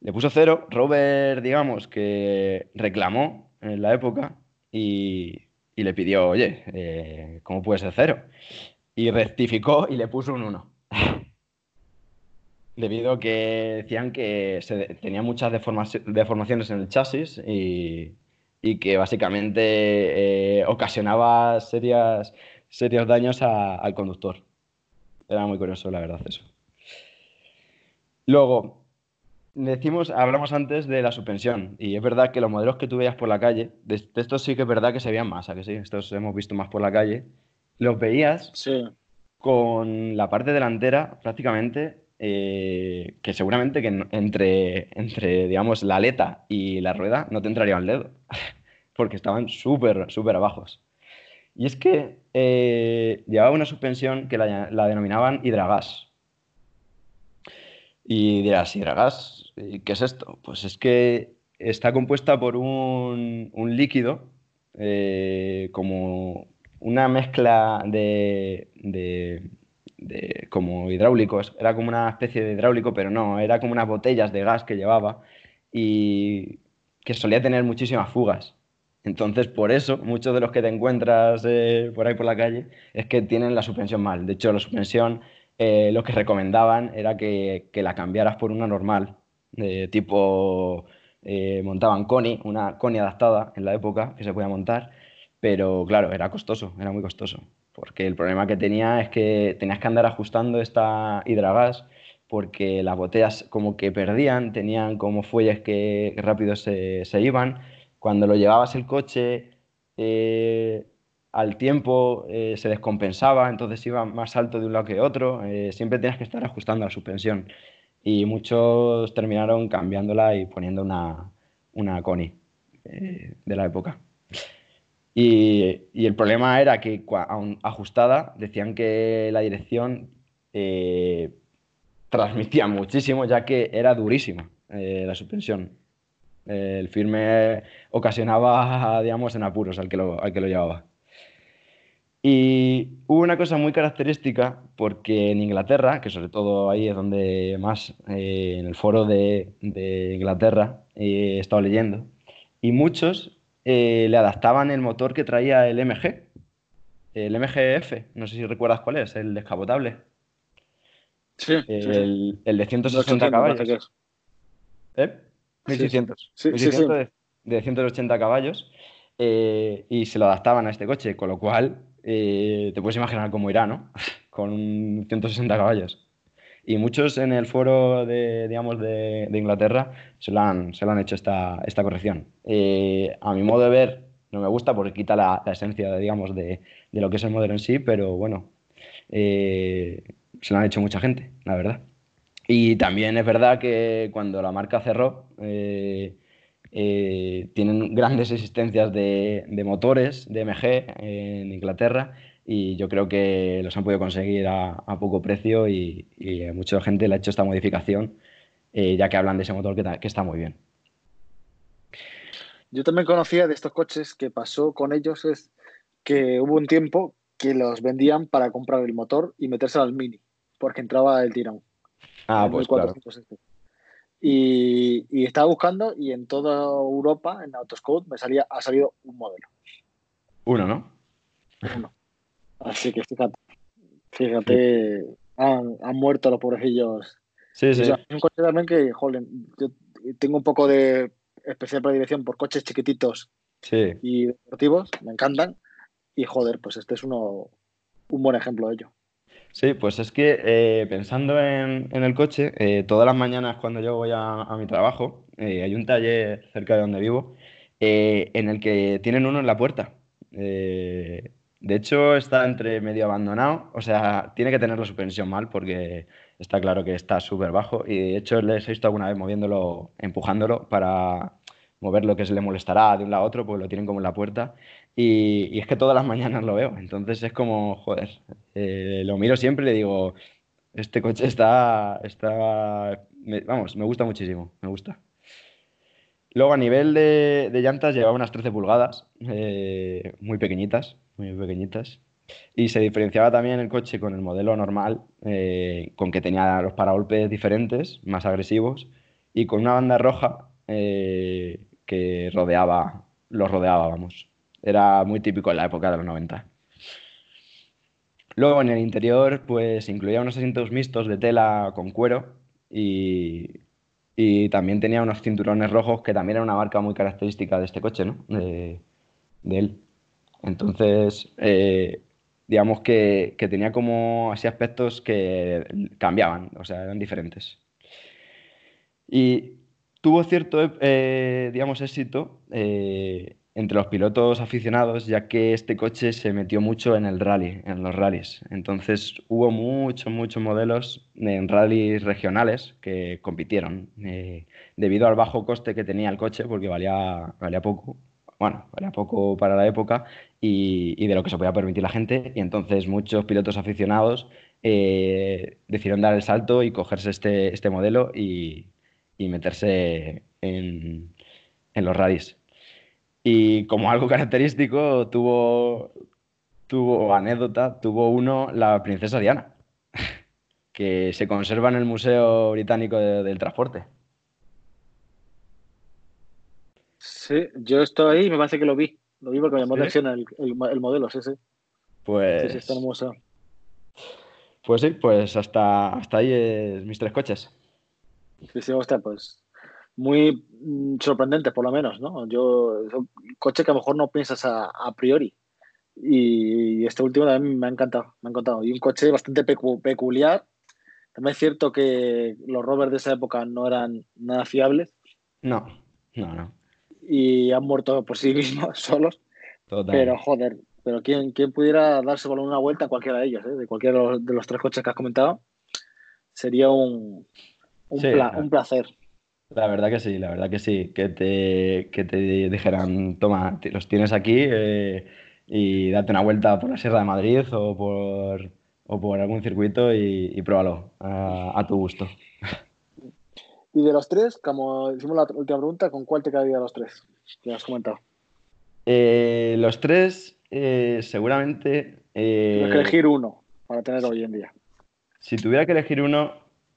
Le puso cero. Robert, digamos, que reclamó en la época y, y le pidió, oye, eh, ¿cómo puede ser cero? Y rectificó y le puso un 1. Debido a que decían que se, tenía muchas deformaci- deformaciones en el chasis y, y que básicamente eh, ocasionaba serias, serios daños al conductor. Era muy curioso, la verdad, eso. Luego, decimos, hablamos antes de la suspensión, y es verdad que los modelos que tú veías por la calle, de, de estos sí que es verdad que se veían más, ¿a que sí? Estos hemos visto más por la calle. Los veías Sí, con la parte delantera prácticamente, eh, que seguramente que entre, entre, digamos, la aleta y la rueda no te entraría el dedo, porque estaban súper, súper abajos. Y es que eh, llevaba una suspensión que la, la denominaban hidragas. Y dirás, ¿y ¿qué es esto? Pues es que está compuesta por un, líquido eh, como una mezcla de- como hidráulicos, era como una especie de hidráulico, pero no, era como unas botellas de gas que llevaba y que solía tener muchísimas fugas. Entonces, por eso, muchos de los que te encuentras eh, por ahí por la calle es que tienen la suspensión mal. De hecho, la suspensión, eh, lo que recomendaban era que, que la cambiaras por una normal, de tipo, eh, montaban Koni, una Koni adaptada en la época que se podía montar, pero claro, era costoso, era muy costoso, porque el problema que tenía es que tenías que andar ajustando esta hidragas porque las botellas como que perdían, tenían como fuelles que rápido se, se iban. Cuando lo llevabas el coche, eh, al tiempo eh, se descompensaba, entonces iba más alto de un lado que otro. eh, siempre tenías que estar ajustando la suspensión. Y muchos terminaron cambiándola y poniendo una, una Koni eh, de la época. Y, el problema era que aun ajustada decían que la dirección eh, transmitía muchísimo ya que era durísima la suspensión. El firme ocasionaba, digamos, en apuros al que lo, al que lo llevaba. Y hubo una cosa muy característica porque en Inglaterra, que sobre todo ahí es donde más, eh, en el foro de, de Inglaterra, eh, he estado leyendo, y muchos eh, le adaptaban el motor que traía el MG, el MGF, no sé si recuerdas cuál es, el descapotable, Sí, sí, sí. el, el de 160 800 caballos. ¿Eh? 1600. Sí, sí, 1600 De, de 180 caballos eh, y se lo adaptaban a este coche, con lo cual eh, te puedes imaginar cómo irá, ¿no? Con un 160 caballos. Y muchos en el foro de, digamos, de, de Inglaterra se lo han, se lo han hecho esta, esta corrección. Eh, a mi modo de ver, no me gusta porque quita la, la esencia, digamos, de, de lo que es el modelo en sí, pero bueno, eh, se lo han hecho mucha gente, la verdad. Y también es verdad que cuando la marca cerró, eh, eh, tienen grandes existencias de, de motores de MG en Inglaterra y yo creo que los han podido conseguir a, a poco precio y, y a mucha gente le ha hecho esta modificación, eh, ya que hablan de ese motor que, está muy bien. Yo también conocía de estos coches que pasó con ellos es que hubo un tiempo que los vendían para comprar el motor y metérselo al Mini, porque entraba el tirón. Ah, pues claro. 1400. Y, y estaba buscando y en toda Europa, en Autoscout, me salía, ha salido un modelo. Uno, ¿no? Uno. Así que fíjate, fíjate, han, han muerto los pobrecillos. Sí, sí. O sea, es un coche también que, joder, yo tengo un poco de especial predilección por coches chiquititos Sí. y deportivos, me encantan. Y joder, pues este es uno un buen ejemplo de ello. Sí, pues es que eh, pensando en, el coche, eh, todas las mañanas cuando yo voy a, mi trabajo, eh, hay un taller cerca de donde vivo eh, en el que tienen uno en la puerta. De hecho, está entre medio abandonado, o sea, tiene que tener la suspensión mal porque está claro que está súper bajo y de hecho les he visto alguna vez moviéndolo, empujándolo para mover lo que se le molestará de un lado a otro, pues lo tienen como en la puerta y, es que todas las mañanas lo veo, entonces es como, joder, eh, lo miro siempre y le digo, este coche está, está, vamos, me gusta muchísimo, me gusta. Luego a nivel de, llantas llevaba unas 13 pulgadas, eh, muy pequeñitas, muy pequeñitas. Y se diferenciaba también el coche con el modelo normal, eh, con que tenía los paragolpes diferentes, más agresivos, y con una banda roja que rodeaba, los rodeaba, vamos. Era muy típico en la época de los 90. Luego en el interior, pues incluía unos asientos mixtos de tela con cuero y, y también tenía unos cinturones rojos que también era una marca muy característica de este coche, ¿no? De, él. Entonces, eh, digamos que, que tenía como así aspectos que cambiaban, o sea, eran diferentes. Y tuvo cierto, eh, digamos, éxito eh, entre los pilotos aficionados, ya que este coche se metió mucho en el rally, en los rallies. Entonces hubo muchos, muchos modelos en rallies regionales que compitieron, eh, debido al bajo coste que tenía el coche, porque valía, valía poco, bueno, valía poco para la época y, de lo que se podía permitir la gente. Y entonces muchos pilotos aficionados eh, decidieron dar el salto y cogerse este, este modelo y, y meterse en, en los rallies. Y como algo característico, tuvo, tuvo anécdota, tuvo uno la princesa Diana, que se conserva en el Museo Británico de- del Transporte. Sí, yo estoy ahí y me parece que lo vi. Lo vi porque me llamó ¿Sí? la atención el, el- el modelo, sí, sí. Sí, Pues, sí, está en el museo. pues sí, pues hasta, hasta ahí es mis tres coches. Sí, sí, hostia, pues muy mm, sorprendente, por lo menos, ¿no? Yo, es un coche que a lo mejor no piensas a, a priori. Y este último también me ha encantado, me ha encantado. Y un coche bastante pecu- peculiar. También es cierto que los rovers de esa época no eran nada fiables No, no, no. y han muerto por sí mismos solos. Total. Pero joder, pero ¿quién, quién pudiera darse por una vuelta a cualquiera de ellos, ¿eh? de cualquiera de los, de los tres coches que has comentado? Sería un, un, Sí, pla- claro. un placer. La verdad que sí, la verdad que sí. Que te, que te dijeran, toma, los tienes aquí eh, y date una vuelta por la Sierra de Madrid o por, o por algún circuito y, y pruébalo a, a tu gusto. Y de los tres, como hicimos la última pregunta, ¿con cuál te quedaría de los tres? Que has comentado. Eh, los tres, eh, seguramente, eh, Tienes que elegir uno para tener hoy en día. si tuviera que elegir uno,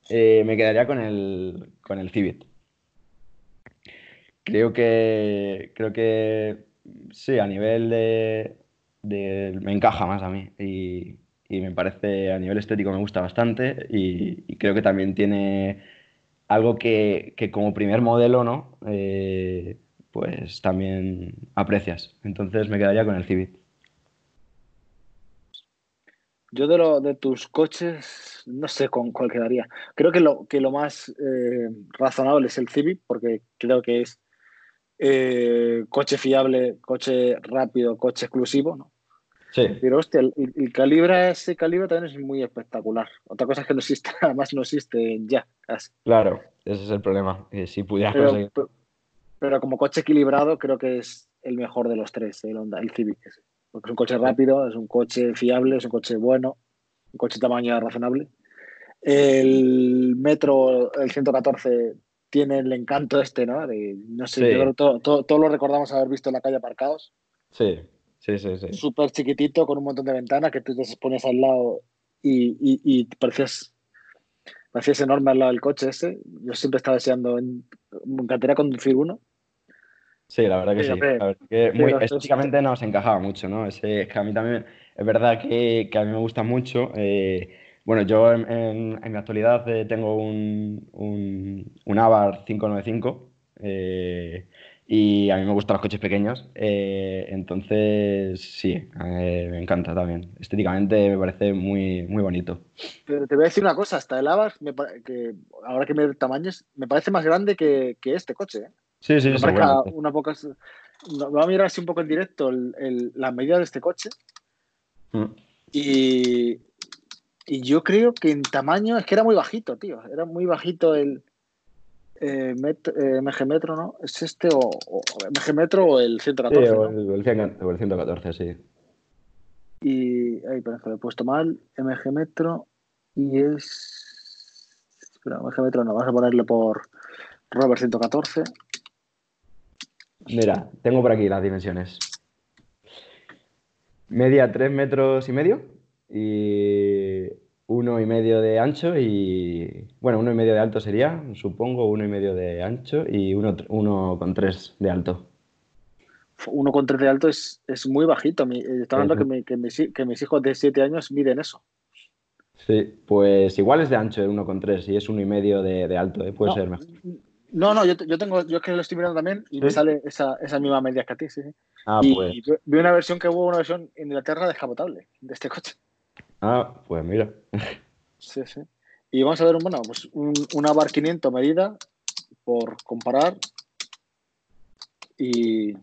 me quedaría con el, con el Civic. Creo que, creo que sí, a nivel de, me encaja más a mí y, y me parece a nivel estético me gusta bastante y, y creo que también tiene algo que, que como primer modelo, ¿no? Eh, pues también aprecias. Entonces me quedaría con el Civic. Yo de, lo, de tus coches, no sé con cuál quedaría. Creo que lo, que lo más eh, razonable es el Civic, porque creo que es eh, coche fiable, coche rápido, coche exclusivo, ¿no? Sí, Pero hostia, el, el Calibra, ese Calibra también es muy espectacular. Otra cosa es que no existe, además no existe ya, casi. claro, ese es el problema. que si pudieras Pero, conseguir... pero- pero como coche equilibrado, creo que es el mejor de los tres, el Honda, el Civic. ese. Porque es un coche rápido, es un coche fiable, es un coche bueno, un coche de tamaño razonable. El Metro, el 114, tiene el encanto este, ¿no? De, no sé, Sí. yo creo que todo- todo- todos lo recordamos haber visto en la calle aparcados. Sí, sí, sí, sí. Súper chiquitito, con un montón de ventanas que tú te pones al lado y, y, y parecías, parecías enorme al lado del coche ese. Yo siempre estaba deseando, en- me encantaría conducir uno. Sí, la verdad que Sí, sí. La verdad que muy, estéticamente nos encajaba mucho, ¿no? Ese, es que a mí también, es verdad que, que a mí me gusta mucho. eh, bueno, yo en, en- en mi actualidad eh, tengo un, un, un Abarth 595 eh, y a mí me gustan los coches pequeños. eh, entonces, sí, me encanta también. Estéticamente me parece muy, muy bonito. Pero te voy a decir una cosa, hasta el Abarth, me que ahora que me tamaños, me parece más grande que, que este coche. Sí, sí, seguramente. una poca... Voy a mirar así un poco en directo el- el- la medida de este coche Mm. y, y yo creo que en tamaño es que era muy bajito, tío. Era muy bajito el eh, met- eh, MG Metro, ¿no? ¿Es este o, o MG Metro o el Sí, 114? o ¿no? el, o el 100 o el 114, sí. Y. Ay, perdón, que lo he puesto mal. MG Metro. Y es. Espera, MG Metro no, vamos a ponerle por Robert 114. Mira, tengo por aquí las dimensiones. Media 3 metros y medio y uno y medio de ancho y bueno, uno y medio de alto sería, supongo, uno y medio de ancho y uno, uno con tres de alto. 1,3 de alto es, es muy bajito. Mi, eh, está hablando Sí, que, sí. mi- que mis, hi- que mis hijos de 7 años miden eso. Sí, pues igual es de ancho el uno con tres y es uno y medio de, de alto, ¿eh? Puede no, ser mejor. No, no, yo, yo tengo, yo es que lo estoy mirando también y me sale esa, esa misma media que a ti, sí. Ah, y pues, vi- vi una versión que hubo una versión en Inglaterra descapotable de este coche. Ah, pues mira. Sí, sí. Y vamos a ver, bueno, pues un, una bar 500 medida por comparar. Y.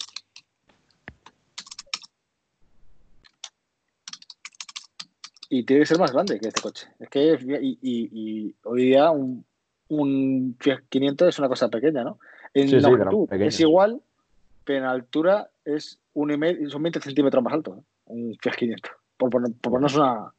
Y tiene que ser más grande que este coche. Es que y, y- y hoy día un, un Fiat 500 es una cosa pequeña, ¿no? En Sí, longitud es igual, pero en altura es un y medio, son 20 centímetros más alto, ¿eh? un Fiat 500. Por, poner- por ponernos una,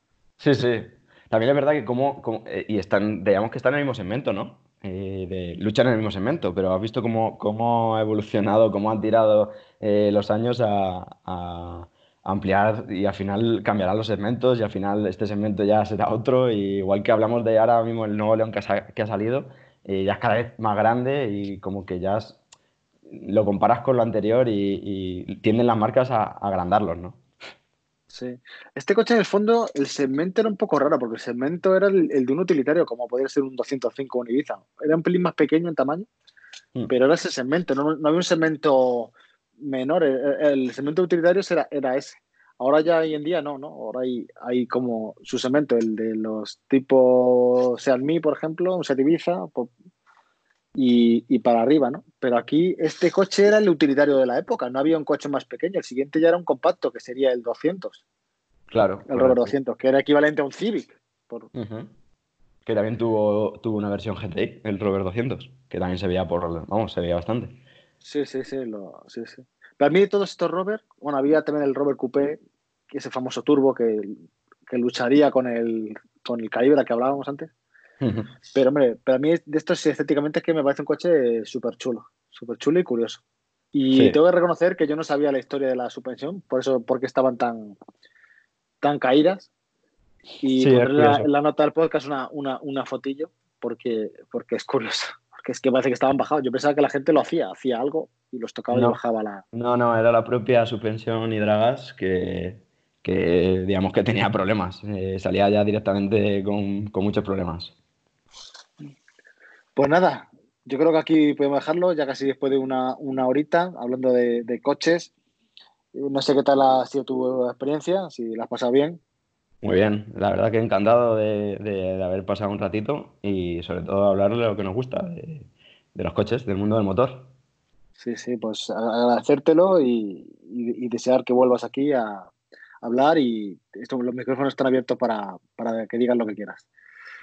Sí, sí. También es verdad que como, como- eh, y están, digamos que están en el mismo segmento, ¿no? eh, de luchar en el mismo segmento, pero has visto cómo, cómo ha evolucionado, cómo han tirado eh, los años a, a ampliar y al final cambiarán los segmentos y al final este segmento ya será otro. Y igual que hablamos de ahora mismo el nuevo León que ha, que ha salido, eh, ya es cada vez más grande y como que ya es- lo comparas con lo anterior y, y tienden las marcas a, a agrandarlos, ¿no? Sí. Este coche, en el fondo, el segmento era un poco raro, porque el segmento era el, el de un utilitario, como podría ser un 205 o un Ibiza. Era un pelín más pequeño en tamaño, Mm. pero era ese segmento, no, no había un segmento menor. El, el segmento de utilitarios era, era ese. Ahora ya hoy en día no, ¿no? Ahora hay, hay como su segmento, el de los tipos Seat Mii, por ejemplo, un Seat Ibiza, po- y, y para arriba, ¿no? Pero aquí este coche era el utilitario de la época, no había un coche más pequeño. El siguiente ya era un compacto, que sería el 200. Claro. El Rover correcto. 200, que era equivalente a un Civic. Por... Que también tuvo, tuvo una versión GTI, el Rover 200, que también se veía por, vamos, se veía bastante. Sí, sí, sí, lo- sí, sí. Para mí todos estos Rover, bueno, había también el Rover Coupé, ese famoso turbo que, que lucharía con el, con el Calibra que hablábamos antes. Pero, hombre, para mí de estos sí, estéticamente es que me parece un coche súper chulo, súper chulo y curioso. Y Sí. tengo que reconocer que yo no sabía la historia de la suspensión, por eso, porque estaban tan, tan caídas. Y Sí, la, la nota del podcast una, una, una fotillo, porque, porque es curioso. Porque es que parece que estaban bajados. Yo pensaba que la gente lo hacía, hacía algo y los tocaba y No. bajaba la. No, no, era la propia suspensión y dragas que, que digamos que tenía problemas. Eh, salía ya directamente con, con muchos problemas. Pues nada, yo creo que aquí podemos dejarlo, ya casi después de una, una horita, hablando de, de coches. No sé qué tal ha sido tu experiencia, si la has pasado bien. Muy bien, la verdad que encantado de, de- de haber pasado un ratito y sobre todo hablar de lo que nos gusta, de, los coches, del mundo del motor. Sí, sí, pues agradecértelo y, y- y desear que vuelvas aquí a hablar y esto, los micrófonos están abiertos para, para que digas lo que quieras.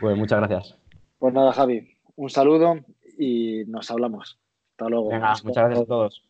Pues muchas gracias. Pues nada, Javi, un saludo y nos hablamos. Hasta luego. Muchas gracias a todos.